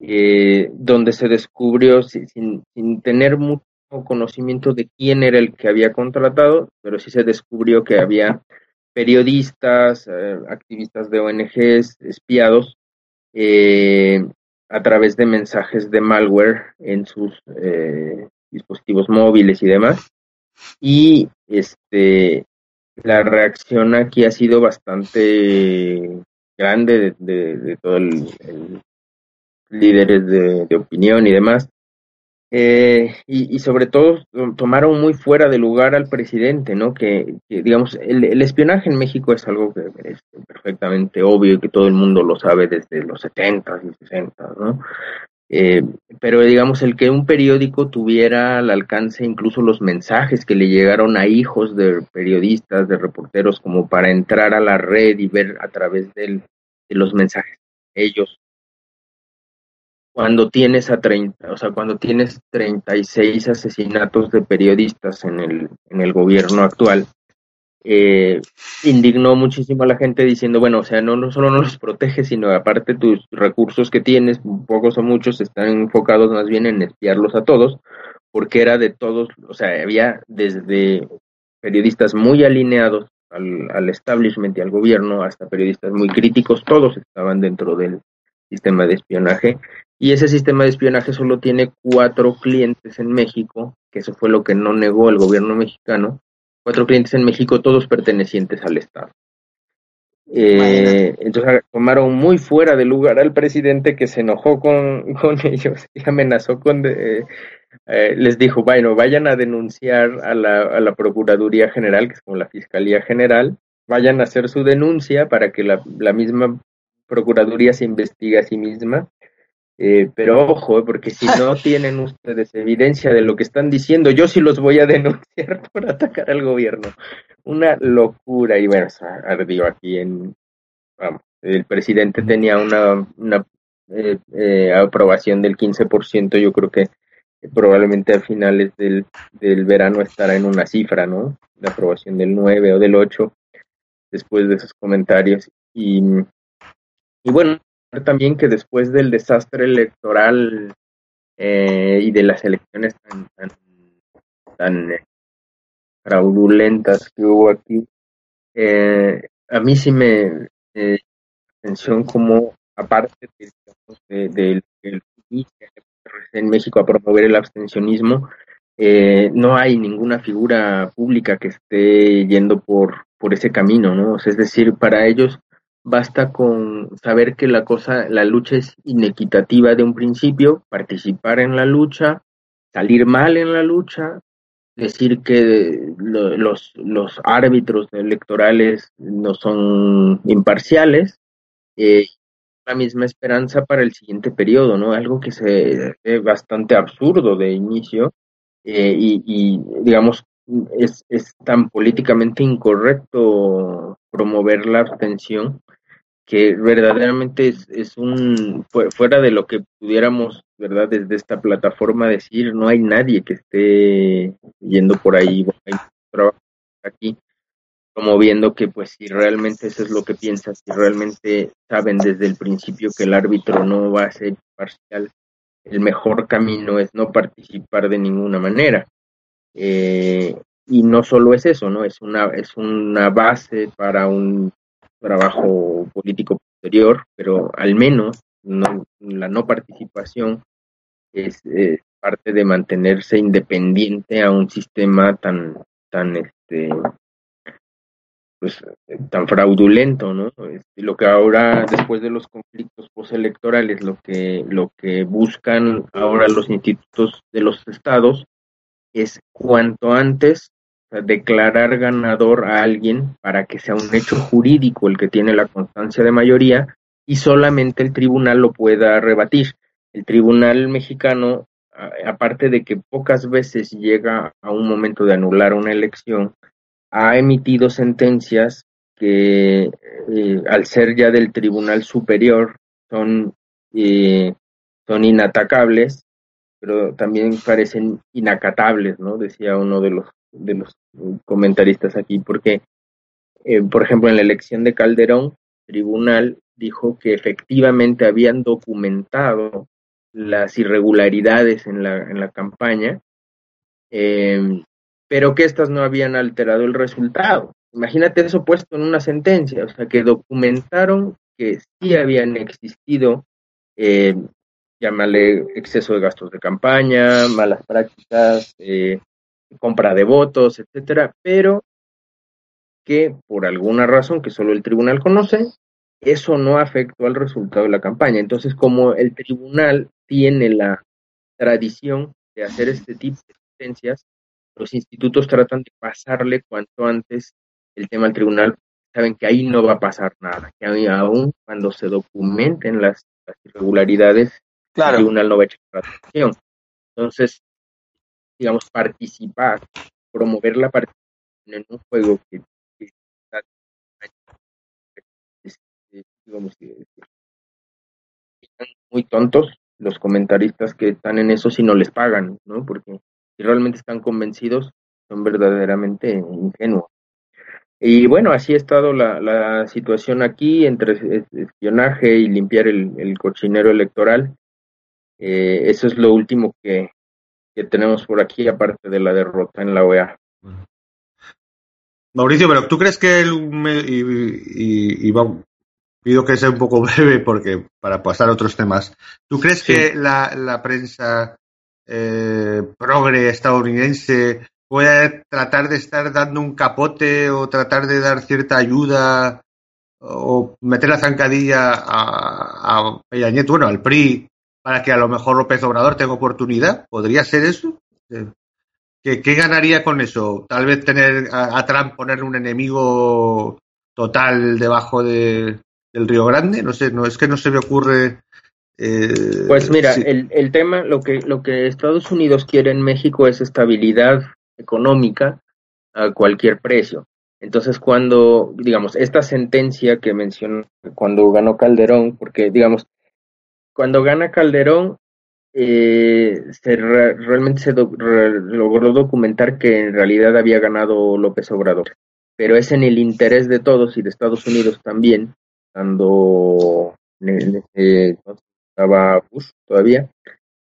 eh, donde se descubrió sin, tener mucho conocimiento de quién era el que había contratado, pero sí se descubrió que había periodistas, eh, activistas de ONGs, espiados, eh, a través de mensajes de malware en sus dispositivos móviles y demás. Y este la reacción aquí ha sido bastante grande de, todos el, líderes de, opinión y demás. Eh, y, sobre todo tomaron muy fuera de lugar al presidente, ¿no? Que, digamos, el, el, espionaje en México es algo que es perfectamente obvio y que todo el mundo lo sabe desde los 70 y 60, ¿no? Eh, pero digamos, el que un periódico tuviera al alcance incluso los mensajes que le llegaron a hijos de periodistas, de reporteros, como para entrar a la red y ver a través de los mensajes ellos. Cuando tienes a 30, o sea, cuando tienes 36 asesinatos de periodistas en el, en el gobierno actual, eh, indignó muchísimo a la gente diciendo, bueno, o sea, no, no solo no los protege, sino aparte tus recursos que tienes, pocos o muchos, están enfocados más bien en espiarlos a todos, porque era de todos, o sea, había desde periodistas muy alineados al, al establishment y al gobierno hasta periodistas muy críticos, todos estaban dentro del sistema de espionaje. Y ese sistema de espionaje solo tiene cuatro clientes en México, que eso fue lo que no negó el gobierno mexicano, cuatro clientes en México, todos pertenecientes al Estado. Eh, entonces tomaron muy fuera de lugar al presidente que se enojó con, con ellos y amenazó con... Eh, eh, les dijo, bueno, vayan a denunciar a la, a la Procuraduría General, que es como la Fiscalía General, vayan a hacer su denuncia para que la, la misma Procuraduría se investigue a sí misma eh, pero ojo, eh, porque si no tienen ustedes evidencia de lo que están diciendo, yo sí los voy a denunciar por atacar al gobierno. Una locura. Y bueno, ardió aquí en... Vamos, el presidente tenía una, una eh, aprobación del 15%, yo creo que probablemente a finales del, del verano estará en una cifra, ¿no? La aprobación del 9 o del 8, después de esos comentarios. Y, y bueno, también que después del desastre electoral eh, y de las elecciones tan, tan, eh, fraudulentas que hubo aquí, eh, a mí sí me eh, atención como aparte de, de, de, en México a promover el abstencionismo, no hay ninguna figura pública que esté yendo por, por ese camino, ¿no? es decir, para ellos Basta con saber que la cosa, la lucha es inequitativa de un principio, participar en la lucha, salir mal en la lucha, decir que los, árbitros electorales no son imparciales, eh, la misma esperanza para el siguiente periodo, ¿no? Algo que se ve bastante absurdo de inicio eh, y, y, digamos, es, es tan políticamente incorrecto promover la abstención que verdaderamente es, es un, fuera de lo que pudiéramos, ¿verdad? Desde esta plataforma decir, no hay nadie que esté yendo por ahí, hay trabajo aquí, como viendo que pues si realmente eso es lo que piensas, si realmente saben desde el principio que el árbitro no va a ser parcial, el mejor camino es no participar de ninguna manera. Eh, y no solo es eso, ¿no? Es una, es una base para un trabajo político posterior, pero al menos no, la no participación es parte de mantenerse independiente a un sistema tan, tan, este, pues, tan fraudulento, ¿no? Este, lo que ahora, después de los conflictos postelectorales, lo que, lo que buscan ahora los institutos de los estados es cuanto antes declarar ganador a alguien para que sea un hecho jurídico el que tiene la constancia de mayoría y solamente el tribunal lo pueda rebatir. El tribunal mexicano, aparte de que pocas veces llega a un momento de anular una elección, ha emitido sentencias que eh, al ser ya del tribunal superior son, eh, son inatacables, pero también parecen inacatables, ¿no? Decía uno de los de los comentaristas aquí, porque, eh, por ejemplo, en la elección de Calderón, el tribunal dijo que efectivamente habían documentado las irregularidades en la, en la campaña, em, pero que éstas no habían alterado el resultado. Imagínate eso puesto en una sentencia, o sea, que documentaron que sí habían existido, eh, llámale exceso de gastos de campaña, malas prácticas, eh, compra de votos, etcétera, pero que por alguna razón que solo el tribunal conoce, eso no afectó al resultado de la campaña. Entonces, como el tribunal tiene la tradición de hacer este tipo de sentencias, los institutos tratan de pasarle cuanto antes el tema al tribunal. Saben que ahí no va a pasar nada, que aún cuando se documenten las, irregularidades, el tribunal no va a echar atención. Entonces, digamos, participar, promover la participación en un juego que, digamos, están muy tontos los comentaristas que están en eso si no les pagan, ¿no? Porque si realmente están convencidos, son verdaderamente ingenuos. Y bueno, así ha estado la, la situación aquí entre espionaje y limpiar el, el cochinero electoral. Eh, eso es lo último que, que tenemos por aquí, aparte de la derrota en la OEA. Mauricio, pero ¿tú crees que el, y, y, pido que sea un poco breve porque para pasar a otros temas. ¿Tú crees que la, la prensa eh, progre estadounidense puede tratar de estar dando un capote o tratar de dar cierta ayuda o meter la zancadilla a, a Peña Nieto, bueno, al PRI, para que a lo mejor López Obrador tenga oportunidad. ¿Podría ser eso? ¿Qué, qué ganaría con eso? Tal vez tener a, Trump ponerle un enemigo total debajo de, del Río Grande. No sé, no es que no se me ocurre. Eh, pues mira, el, el tema, lo que, lo que Estados Unidos quiere en México es estabilidad económica a cualquier precio. Entonces, cuando, digamos, esta sentencia que mencionó cuando ganó Calderón, porque, digamos, cuando gana Calderón, eh, se realmente se logró documentar que en realidad había ganado López Obrador, pero es en el interés de todos y de Estados Unidos también, cuando estaba Bush todavía,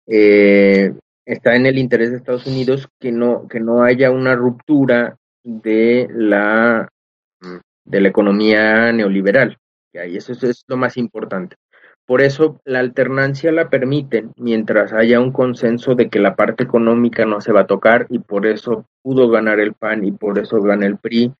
eh, está en el interés de Estados Unidos que no que no haya una ruptura de la de la economía neoliberal, y eso es lo más importante. Por eso la alternancia la permiten mientras haya un consenso de que la parte económica no se va a tocar y por eso pudo ganar el PAN y por eso gana el PRI.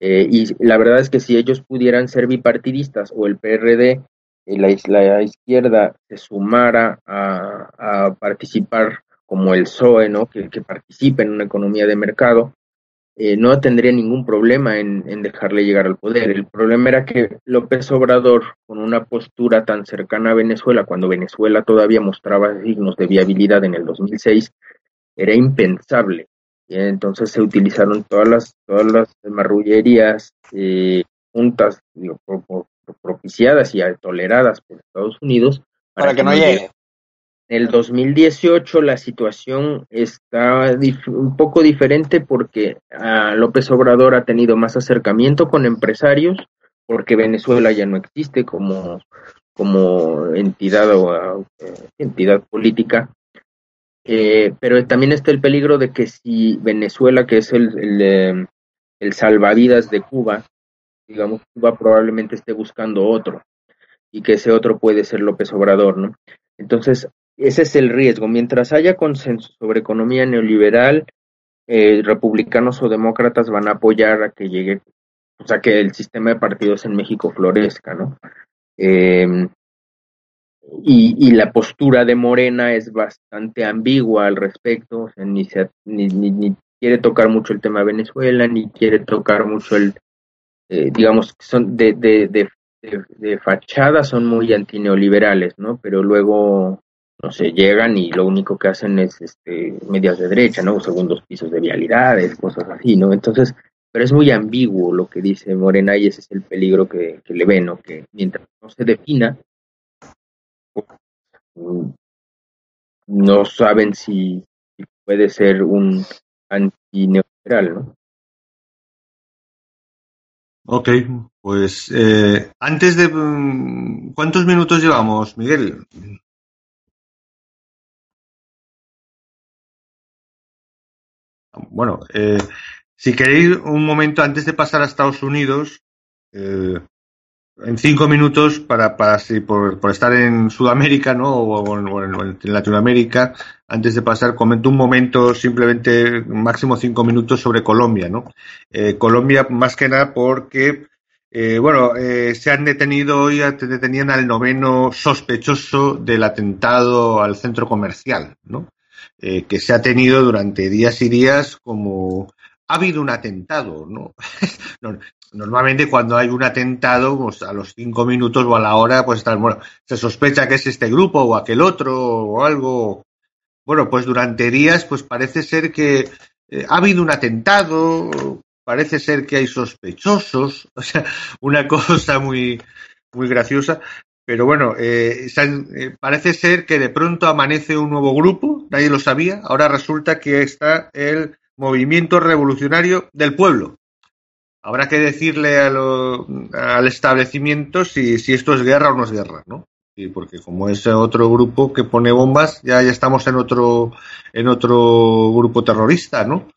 Eh, y la verdad es que si ellos pudieran ser bipartidistas o el PRD, eh, la, izquierda se sumara a, participar como el PSOE, ¿no? que, que participe en una economía de mercado, eh, no tendría ningún problema en, dejarle llegar al poder. El problema era que López Obrador, con una postura tan cercana a Venezuela, cuando Venezuela todavía mostraba signos de viabilidad en el 2006, era impensable. entonces se utilizaron todas las, todas las marrullerías eh, juntas, por, propiciadas y toleradas por Estados Unidos para, que, no llegue. El 2018 la situación está un poco diferente porque ah, López Obrador ha tenido más acercamiento con empresarios porque Venezuela ya no existe como, como entidad o ah, entidad política. Eh, pero también está el peligro de que si Venezuela, que es el, el, em, el salvavidas de Cuba, digamos, Cuba probablemente esté buscando otro y que ese otro puede ser López Obrador, ¿no? Entonces, ese es el riesgo. Mientras haya consenso sobre economía neoliberal, eh, republicanos o demócratas van a apoyar a que llegue, o sea, que el sistema de partidos en México florezca, ¿no? Em, y, y, la postura de Morena es bastante ambigua al respecto, o sea, ni, ni, ni, quiere tocar mucho el tema de Venezuela, ni quiere tocar mucho el, eh, digamos, son de, de, de, de, fachada son muy antineoliberales, ¿no? Pero luego, no sé, llegan y lo único que hacen es este, medias de derecha, ¿no? Segundos pisos de vialidades, cosas así, ¿no? Entonces, pero es muy ambiguo lo que dice Morena y ese es el peligro que, le ven, ¿no? Que mientras no se defina, no saben si, si puede ser un antineoliberal, ¿no? Ok, pues eh, antes de... Mm, ¿Cuántos minutos llevamos, Miguel? Bueno, eh, si queréis un momento antes de pasar a Estados Unidos, eh, en cinco minutos para, para si por, por, estar en Sudamérica ¿no? o, en, Latinoamérica, antes de pasar, comento un momento, simplemente máximo cinco minutos sobre Colombia. ¿no? Eh, Colombia, más que nada porque, eh, bueno, eh, se han detenido hoy, detenían al noveno sospechoso del atentado al centro comercial, ¿no? Eh, que se ha tenido durante días y días como ha habido un atentado, ¿no? Normalmente cuando hay un atentado, pues a los cinco minutos o a la hora, pues están, bueno, se sospecha que es este grupo o aquel otro o algo. Bueno, pues durante días, pues parece ser que eh, ha habido un atentado, parece ser que hay sospechosos, o sea, una cosa muy, muy graciosa. Pero bueno, eh, parece ser que de pronto amanece un nuevo grupo, nadie lo sabía, ahora resulta que está el Movimiento Revolucionario del Pueblo, habrá que decirle al establecimiento si, si, esto es guerra o no es guerra, ¿no? Sí, porque como es otro grupo que pone bombas, ya, ya estamos en otro, en otro grupo terrorista, ¿no?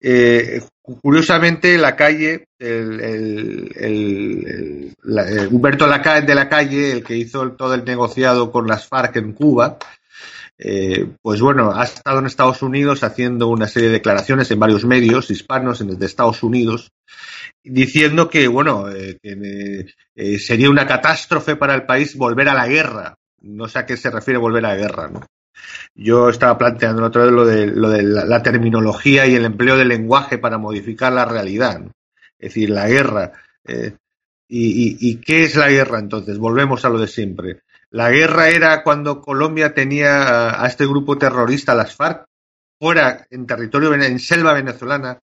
Eh, curiosamente, la calle, el, el, el, la, eh, Humberto de la Calle, el que hizo todo el negociado con las FARC en Cuba, eh, pues bueno, ha estado en Estados Unidos haciendo una serie de declaraciones en varios medios hispanos en, de Estados Unidos diciendo que, bueno, eh, eh, sería una catástrofe para el país volver a la guerra. No sé a qué se refiere volver a la guerra. Yo estaba planteando el otro vez lo de, la, terminología y el empleo del lenguaje para modificar la realidad. Es decir, la guerra. Y, ¿Y qué es la guerra entonces? Volvemos a lo de siempre. La guerra era cuando Colombia tenía a este grupo terrorista, las FARC, fuera en territorio, en selva venezolana,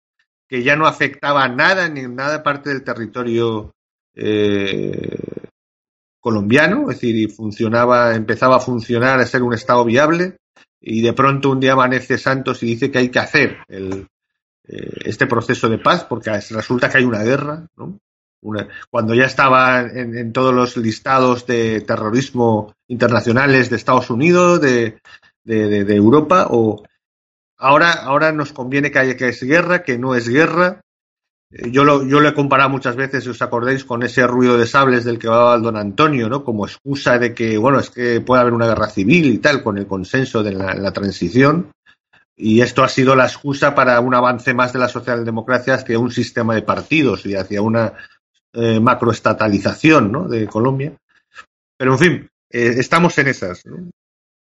que ya no afectaba nada ni nada parte del territorio eh, colombiano, es decir, y funcionaba, empezaba a funcionar, a ser un Estado viable, y de pronto un día amanece Santos y dice que hay que hacer el, eh, este proceso de paz, porque resulta que hay una guerra, ¿no? Cuando ya estaba en, en, todos los listados de terrorismo internacionales de Estados Unidos, de, de, Europa, o, Ahora, ahora nos conviene que haya que es guerra, que no es guerra. Eh, yo lo, yo lo he comparado muchas veces, si os acordáis, con ese ruido de sables del que va el don Antonio, ¿no? Como excusa de que, bueno, es que puede haber una guerra civil y tal, con el consenso de la, la transición. Y esto ha sido la excusa para un avance más de la socialdemocracia hacia un sistema de partidos y hacia una eh, macroestatalización ¿no? de Colombia. Pero, en fin, eh, estamos en esas. ¿no?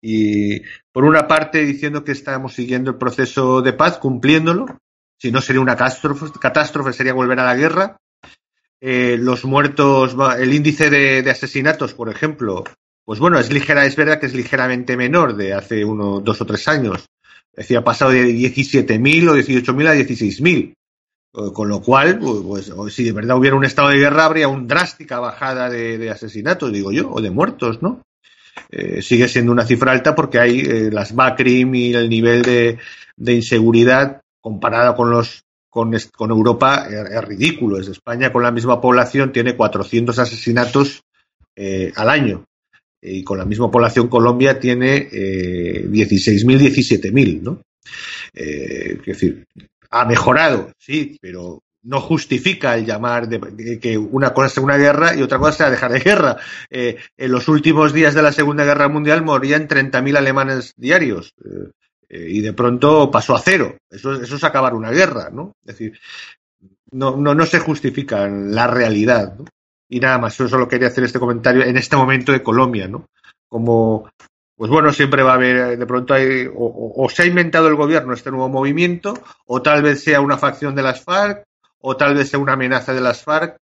Y por una parte diciendo que estamos siguiendo el proceso de paz, cumpliéndolo, si no sería una catástrofe, sería volver a la guerra. Eh, los muertos, el índice de, asesinatos, por ejemplo, pues bueno, es ligera, es verdad que es ligeramente menor de hace uno, dos o tres años. Es decir, ha pasado de 17.000 o 18.000 a 16.000. Con lo cual, pues, si de verdad hubiera un estado de guerra, habría una drástica bajada de, asesinatos, digo yo, o de muertos, ¿no? Eh, sigue siendo una cifra alta porque hay eh, las BACRIM y el nivel de, inseguridad comparado con los con, Europa es, ridículo. Es España con la misma población tiene 400 asesinatos eh, al año y con la misma población Colombia tiene 16.000, 17.000, ¿no? es decir, ha mejorado, sí, pero no justifica el llamar de, que una cosa sea una guerra y otra cosa sea dejar de guerra. Eh, en los últimos días de la Segunda Guerra Mundial morían 30.000 alemanes diarios eh, eh, y de pronto pasó a cero. Eso, es acabar una guerra, ¿no? Es decir, no, no, no se justifica la realidad, ¿no? Y nada más, yo solo quería hacer este comentario en este momento de Colombia, ¿no? Como pues bueno, siempre va a haber, de pronto hay, o, se ha inventado el gobierno este nuevo movimiento, o tal vez sea una facción de las FARC, o tal vez sea una amenaza de las FARC.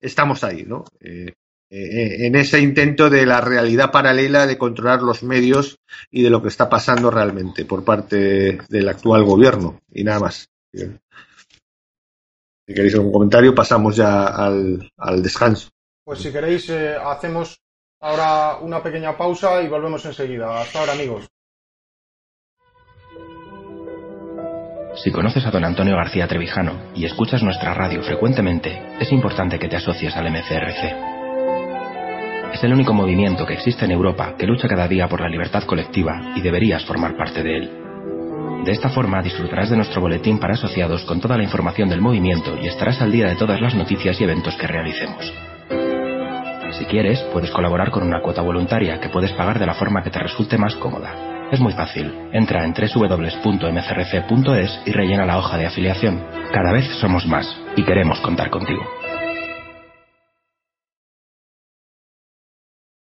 Estamos ahí, ¿no? Eh, eh, en ese intento de la realidad paralela de controlar los medios y de lo que está pasando realmente por parte del actual gobierno. Y nada más. Si queréis algún comentario, pasamos ya al, descanso. Pues si queréis, eh, hacemos Ahora una pequeña pausa y volvemos enseguida. Hasta ahora, amigos. Si conoces a don Antonio García Trevijano y escuchas nuestra radio frecuentemente, es importante que te asocies al MCRC. Es el único movimiento que existe en Europa que lucha cada día por la libertad colectiva y deberías formar parte de él. De esta forma disfrutarás de nuestro boletín para asociados con toda la información del movimiento y estarás al día de todas las noticias y eventos que realicemos. Quieres, puedes colaborar con una cuota voluntaria que puedes pagar de la forma que te resulte más cómoda. Es muy fácil. Entra en www.mcrc.es y rellena la hoja de afiliación. Cada vez somos más y queremos contar contigo.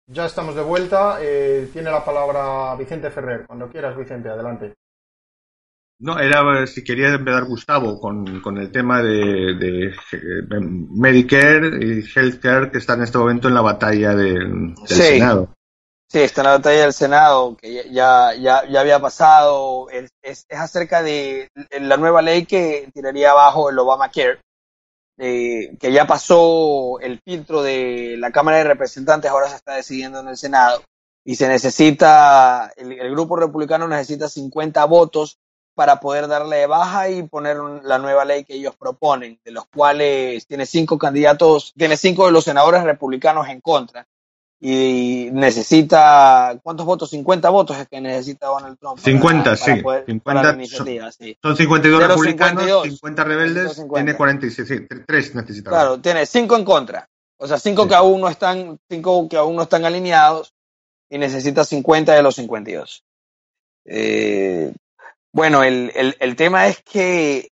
Ya estamos de vuelta. Eh, tiene la palabra Vicente Ferrer. Cuando quieras, Vicente, adelante. No, era si quería empezar Gustavo con, con el tema de, de, Medicare y Healthcare que está en este momento en la batalla del, Senado. Sí, está en la batalla del Senado, que ya, ya, ya había pasado. Es, es, acerca de la nueva ley que tiraría abajo el Obamacare, eh, que ya pasó el filtro de la Cámara de Representantes, ahora se está decidiendo en el Senado. Y se necesita, el, el grupo republicano necesita 50 votos para poder darle de baja y poner la nueva ley que ellos proponen, de los cuales tiene cinco candidatos, tiene cinco de los senadores republicanos en contra. Y necesita, ¿cuántos votos? 50 votos es que necesita Donald Trump. 50, sí. 50, son, 52 republicanos, 50 rebeldes, tiene 46, 3 necesita. Claro, tiene 5 en contra. O sea, 5 que aún no están, que aún no están alineados y necesita 50 de los 52. Eh, bueno, el, el, tema es que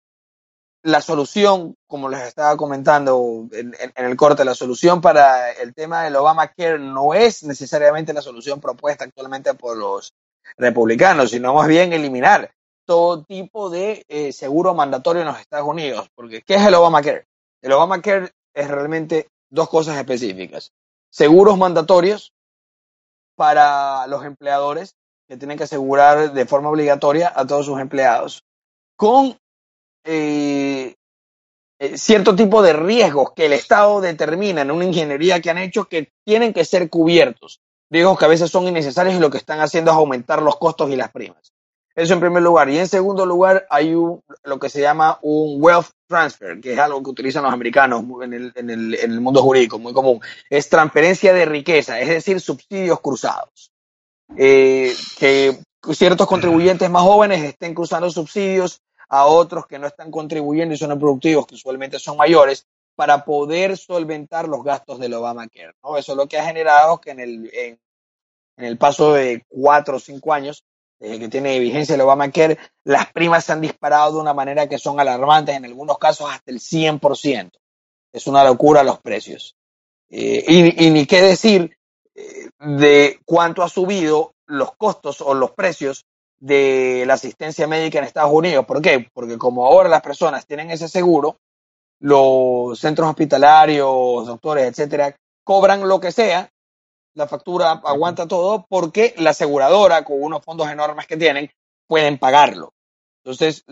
la solución, como les estaba comentando en, en, el corte, la solución para el tema del Obamacare no es necesariamente la solución propuesta actualmente por los republicanos, sino más bien eliminar todo tipo de eh, seguro mandatorio en los Estados Unidos. Porque, ¿qué es el Obamacare? El Obamacare es realmente dos cosas específicas. Seguros mandatorios para los empleadores que tienen que asegurar de forma obligatoria a todos sus empleados con eh, eh, cierto tipo de riesgos que el Estado determina en una ingeniería que han hecho que tienen que ser cubiertos. Riesgos que a veces son innecesarios y lo que están haciendo es aumentar los costos y las primas. Eso en primer lugar. Y en segundo lugar, hay un, lo que se llama un wealth transfer, que es algo que utilizan los americanos en el, en el, en el mundo jurídico, muy común. Es transferencia de riqueza, es decir, subsidios cruzados eh, que ciertos contribuyentes más jóvenes estén cruzando subsidios a otros que no están contribuyendo y son productivos, que usualmente son mayores, para poder solventar los gastos del Obamacare. ¿no? Eso es lo que ha generado que en el, en, el paso de cuatro o cinco años desde que tiene vigencia el Obamacare, las primas se han disparado de una manera que son alarmantes, en algunos casos hasta el 100%. Es una locura los precios. Eh, y, y, ni qué decir de cuánto ha subido los costos o los precios de la asistencia médica en Estados Unidos. ¿Por qué? Porque como ahora las personas tienen ese seguro, los centros hospitalarios, doctores, etcétera, cobran lo que sea, la factura aguanta todo porque la aseguradora, con unos fondos enormes que tienen, pueden pagarlo. Entonces,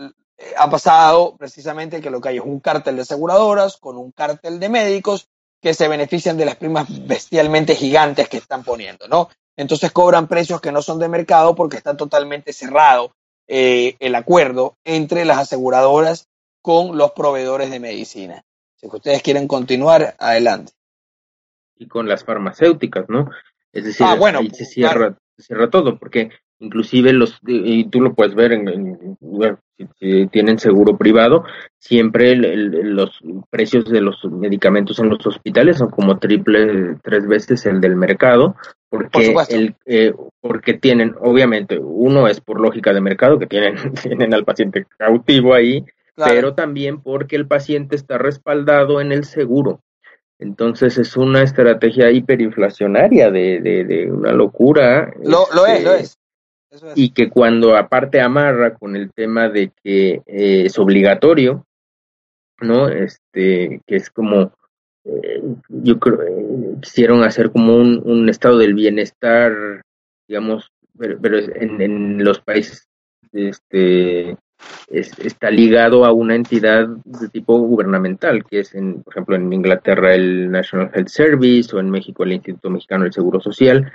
ha pasado precisamente que lo que hay es un cártel de aseguradoras con un cártel de médicos que se benefician de las primas bestialmente gigantes que están poniendo, ¿no? Entonces cobran precios que no son de mercado porque está totalmente cerrado eh, el acuerdo entre las aseguradoras con los proveedores de medicina. Si ustedes quieren continuar, adelante. Y con las farmacéuticas, ¿no? Es decir, ah, ahí se cierra, se cierra todo, porque inclusive los y tú lo puedes ver en, si, tienen seguro privado siempre los precios de los medicamentos en los hospitales son como triple tres veces el del mercado porque el eh, porque tienen obviamente uno es por lógica de mercado que tienen tienen al paciente cautivo ahí pero también porque el paciente está respaldado en el seguro. Entonces es una estrategia hiperinflacionaria de, de, una locura. Lo, lo es, lo este, es y que cuando aparte amarra con el tema de que eh, es obligatorio, ¿no? Este, que es como, eh, yo creo, eh, quisieron hacer como un, estado del bienestar, digamos, pero, pero en, en, los países, este, está ligado a una entidad de tipo gubernamental, que es, en, por ejemplo, en Inglaterra el National Health Service o en México el Instituto Mexicano del Seguro Social,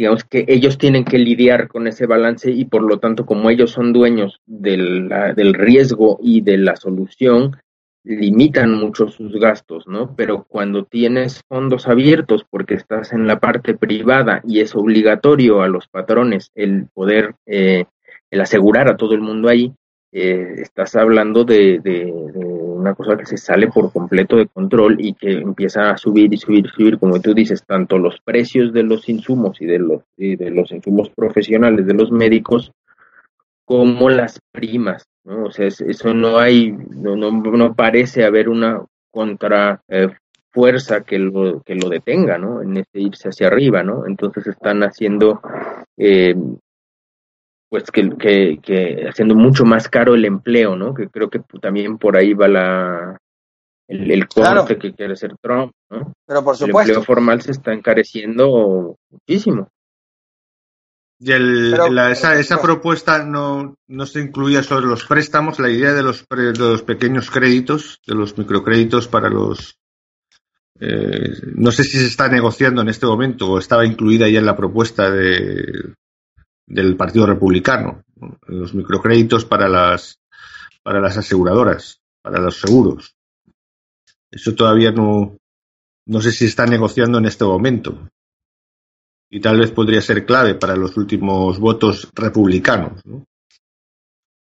digamos que ellos tienen que lidiar con ese balance y por lo tanto como ellos son dueños del, del riesgo y de la solución, limitan mucho sus gastos, ¿no? Pero cuando tienes fondos abiertos porque estás en la parte privada y es obligatorio a los patrones el poder, eh, el asegurar a todo el mundo ahí, eh, estás hablando de, de, una cosa que se sale por completo de control y que empieza a subir y subir y subir, como tú dices, tanto los precios de los insumos y de los, de los insumos profesionales de los médicos como las primas, ¿no? O sea, eso no hay, no, no, no parece haber una contra eh, fuerza que lo, que lo detenga, ¿no? En ese irse hacia arriba, ¿no? Entonces están haciendo eh, pues que, que, que, haciendo mucho más caro el empleo, ¿no? Que creo que también por ahí va la el, el corte que quiere hacer Trump, ¿no? Pero por supuesto. El empleo formal se está encareciendo muchísimo. Y el, la, esa, esa propuesta no, no se incluía sobre los préstamos, la idea de los, de los pequeños créditos, de los microcréditos para los... Eh, no sé si se está negociando en este momento o estaba incluida ya en la propuesta de, del Partido Republicano, los microcréditos para las, para las aseguradoras, para los seguros. Eso todavía no, no sé si está negociando en este momento. Y tal vez podría ser clave para los últimos votos republicanos.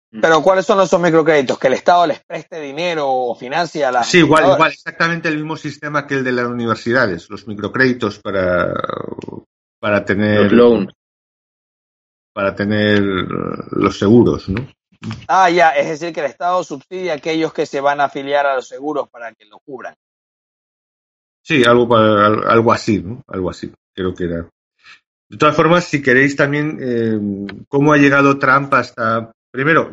Pero ¿cuáles son esos microcréditos? ¿Que el Estado les preste dinero o financia las... Sí, igual, igual, exactamente el mismo sistema que el de las universidades, los microcréditos para, para tener... Los loans para tener los seguros, ¿no? Ah, ya, es decir, que el Estado subsidia a aquellos que se van a afiliar a los seguros para que lo cubran. Sí, algo, algo así, ¿no? Algo así, creo que era. De todas formas, si queréis también, eh, ¿cómo ha llegado Trump hasta... Primero,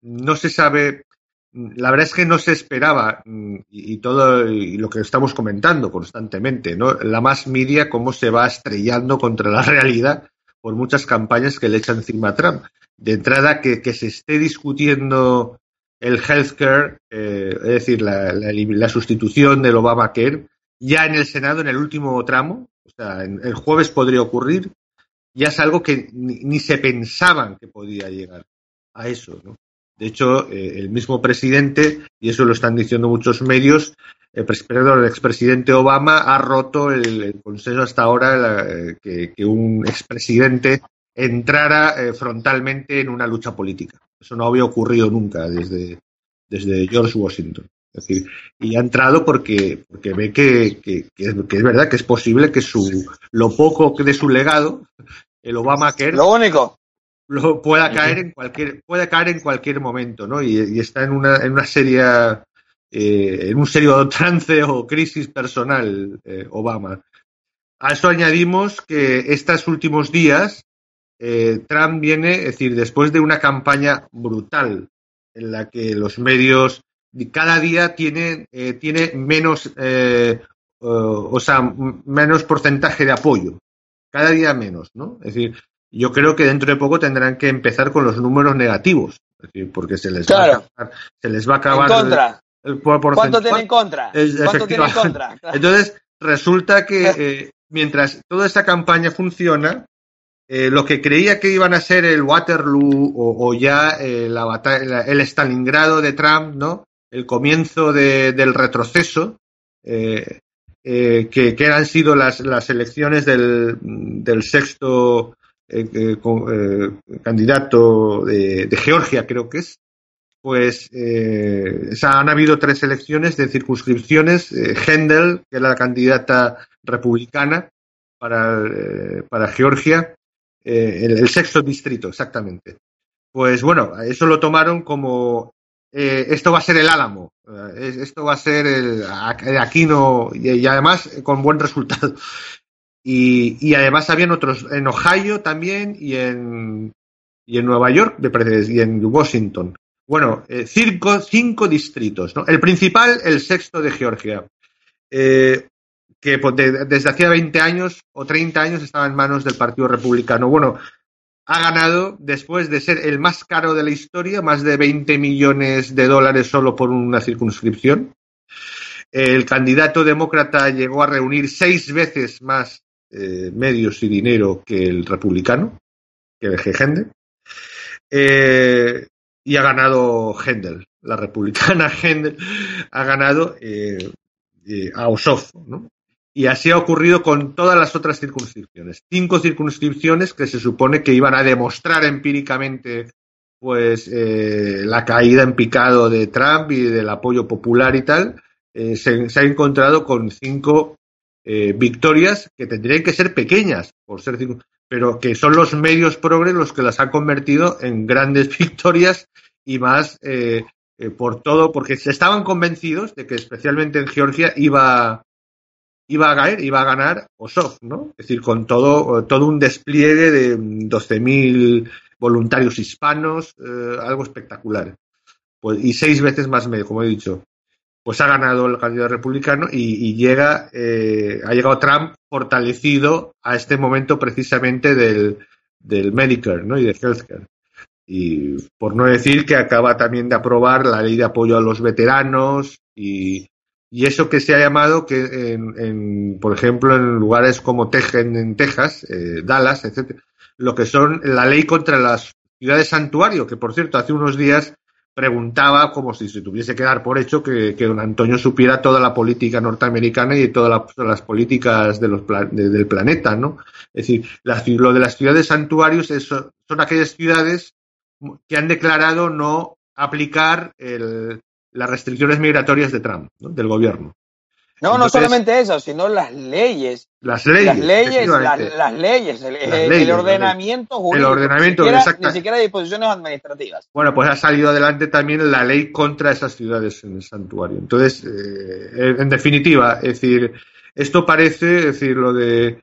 no se sabe, la verdad es que no se esperaba, y, todo y lo que estamos comentando constantemente, ¿no? La más media, cómo se va estrellando contra la realidad por muchas campañas que le echan encima a Trump. De entrada, que, que se esté discutiendo el healthcare, eh, es decir, la, la, la, sustitución del Obamacare, ya en el Senado, en el último tramo, o sea, en, el jueves podría ocurrir, ya es algo que ni, ni se pensaban que podía llegar a eso, ¿no? De hecho, eh, el mismo presidente, y eso lo están diciendo muchos medios, el, expresidente Obama ha roto el, el consenso hasta ahora la, que, que, un expresidente entrara eh, frontalmente en una lucha política. Eso no había ocurrido nunca desde, desde George Washington. Es decir, y ha entrado porque, porque ve que, que, que, es verdad que es posible que su, lo poco de su legado, el Obamacare. Lo único lo pueda caer en cualquier puede caer en cualquier momento no y, y está en una en una seria eh, en un serio trance o crisis personal eh, Obama. A eso añadimos que estos últimos días eh, Trump viene es decir después de una campaña brutal en la que los medios cada día tiene eh, tiene menos o sea menos porcentaje de apoyo cada día menos no es decir yo creo que dentro de poco tendrán que empezar con los números negativos porque se les, va, a acabar, se les va a acabar. En contra. El, ¿Cuánto tiene en contra? ¿Cuánto tiene en contra? Entonces, resulta que eh, mientras toda esta campaña funciona, eh, lo que creía que iban a ser el Waterloo o, ya eh, la batalla, el Stalingrado de Trump, ¿no? El comienzo de, del retroceso, eh, eh que, que, han sido las, las elecciones del, del sexto candidato de, Georgia, creo que es, pues han habido tres elecciones de circunscripciones. Hendel, que era la candidata republicana para, para Georgia, eh, el, sexto distrito, exactamente. Pues bueno, eso lo tomaron como eh, esto va a ser el Álamo, eh, esto va a ser el, Aquino y, y, además con buen resultado. Y, además habían otros en Ohio también y en, y en Nueva York y en Washington. Bueno, cinco, cinco distritos. ¿no? El principal, el sexto de Georgia. Eh, que pues, de, desde hacía 20 años o 30 años estaba en manos del Partido Republicano. Bueno, ha ganado después de ser el más caro de la historia, más de 20 millones de dólares solo por una circunscripción. El candidato demócrata llegó a reunir seis veces más eh, medios y dinero que el republicano, que el Hendel. Eh, y ha ganado Hendel. La republicana Hendel ha ganado eh, a Ossoff, ¿no? Y así ha ocurrido con todas las otras circunscripciones. Cinco circunscripciones que se supone que iban a demostrar empíricamente pues la caída en picado de Trump y del apoyo popular y tal, se, se, ha encontrado con cinco eh, victorias que tendrían que ser pequeñas, por ser pero que son los medios progres los que las han convertido en grandes victorias y más eh, eh, por todo, porque se estaban convencidos de que especialmente en Georgia iba iba a caer, iba a ganar Osov, ¿no? Es decir, con todo, todo un despliegue de 12.000 voluntarios hispanos, algo espectacular. Pues, y seis veces más medio, como he dicho. Pues ha ganado el candidato republicano y, llega, eh, ha llegado Trump fortalecido a este momento precisamente del, del Medicare, ¿no? Y de Healthcare. Y por no decir que acaba también de aprobar la ley de apoyo a los veteranos y, y eso que se ha llamado que en, en por ejemplo en lugares como Tejen en Texas eh, Dallas etcétera lo que son la ley contra las ciudades santuario que por cierto hace unos días preguntaba como si se tuviese que dar por hecho que, que don Antonio supiera toda la política norteamericana y todas la, las políticas de los de, del planeta no es decir la, lo de las ciudades santuarios es, son aquellas ciudades que han declarado no aplicar el, las restricciones migratorias de Trump, del gobierno. No, Entonces, no solamente eso, sino las leyes. Las leyes. Las leyes, las, las leyes, el, las el, leyes, ordenamiento jurídico. El ordenamiento, ni siquiera, ni siquiera disposiciones administrativas. Bueno, pues ha salido adelante también la ley contra esas ciudades en el santuario. Entonces, eh, en definitiva, es decir, esto parece, es decir, lo de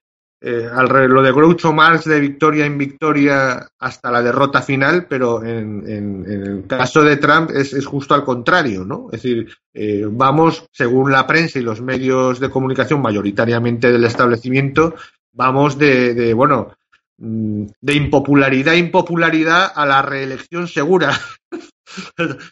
eh, al, lo de Groucho Marx de victoria en victoria hasta la derrota final, pero en, el caso de Trump es, justo al contrario, ¿no? Es decir, eh, vamos, según la prensa y los medios de comunicación mayoritariamente del establecimiento, vamos de, bueno, mm, de impopularidad a impopularidad a la reelección segura.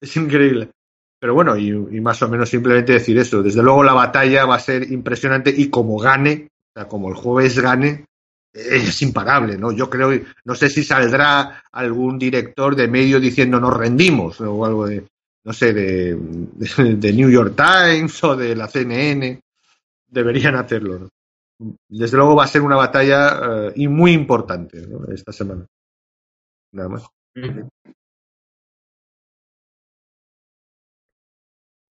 es increíble. Pero bueno, y, y, más o menos simplemente decir eso. Desde luego la batalla va a ser impresionante y como gane, sea, como el jueves gane, es imparable, ¿no? Yo creo, no sé si saldrá algún director de medio diciendo nos rendimos o algo de, no sé, de, de, de New York Times o de la CNN. Deberían hacerlo, ¿no? Desde luego va a ser una batalla uh, y muy importante ¿no? esta semana. Nada más.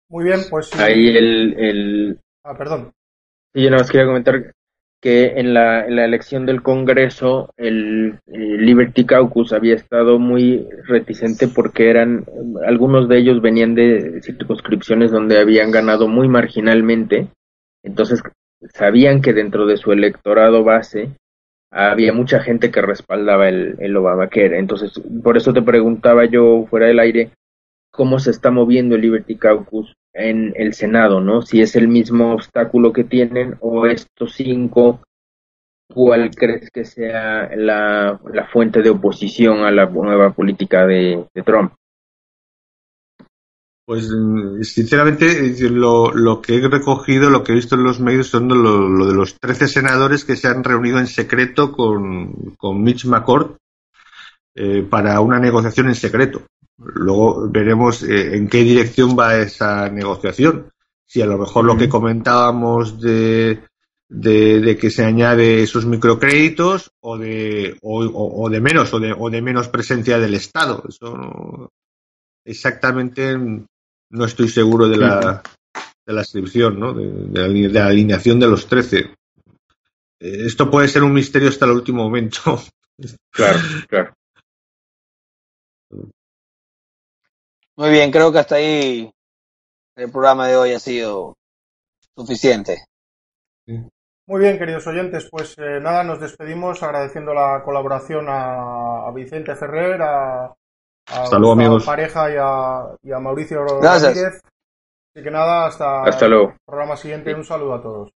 Muy bien, pues. Ahí el, el... Ah, perdón. Sí, yo nada más quería comentar que en la, elección del Congreso el, el, Liberty Caucus había estado muy reticente porque eran algunos de ellos venían de circunscripciones donde habían ganado muy marginalmente, entonces sabían que dentro de su electorado base había mucha gente que respaldaba el, el Obamacare, entonces por eso te preguntaba yo fuera del aire cómo se está moviendo el Liberty Caucus en el Senado, ¿no? Si es el mismo obstáculo que tienen o estos cinco ¿cuál crees que sea la, fuente de oposición a la nueva política de, Trump? Pues sinceramente lo, lo, que he recogido, lo que he visto en los medios son lo, de los 13 senadores que se han reunido en secreto con, con Mitch McCord eh, para una negociación en secreto. Luego veremos eh, en qué dirección va esa negociación. Si a lo mejor lo que comentábamos de, de, que se añade esos microcréditos o de, o, de menos o de, o de menos presencia del Estado. Eso exactamente no estoy seguro de la, de la inscripción, ¿no? de, la, alineación de los 13. Eh, esto puede ser un misterio hasta el último momento. Claro, claro. Muy bien, creo que hasta ahí el programa de hoy ha sido suficiente. Muy bien, queridos oyentes, pues eh, nada, nos despedimos agradeciendo la colaboración a, Vicente Ferrer, a, a Pareja y a, y a Mauricio Gracias. Así que nada, hasta, hasta luego. el programa siguiente. Un saludo a todos.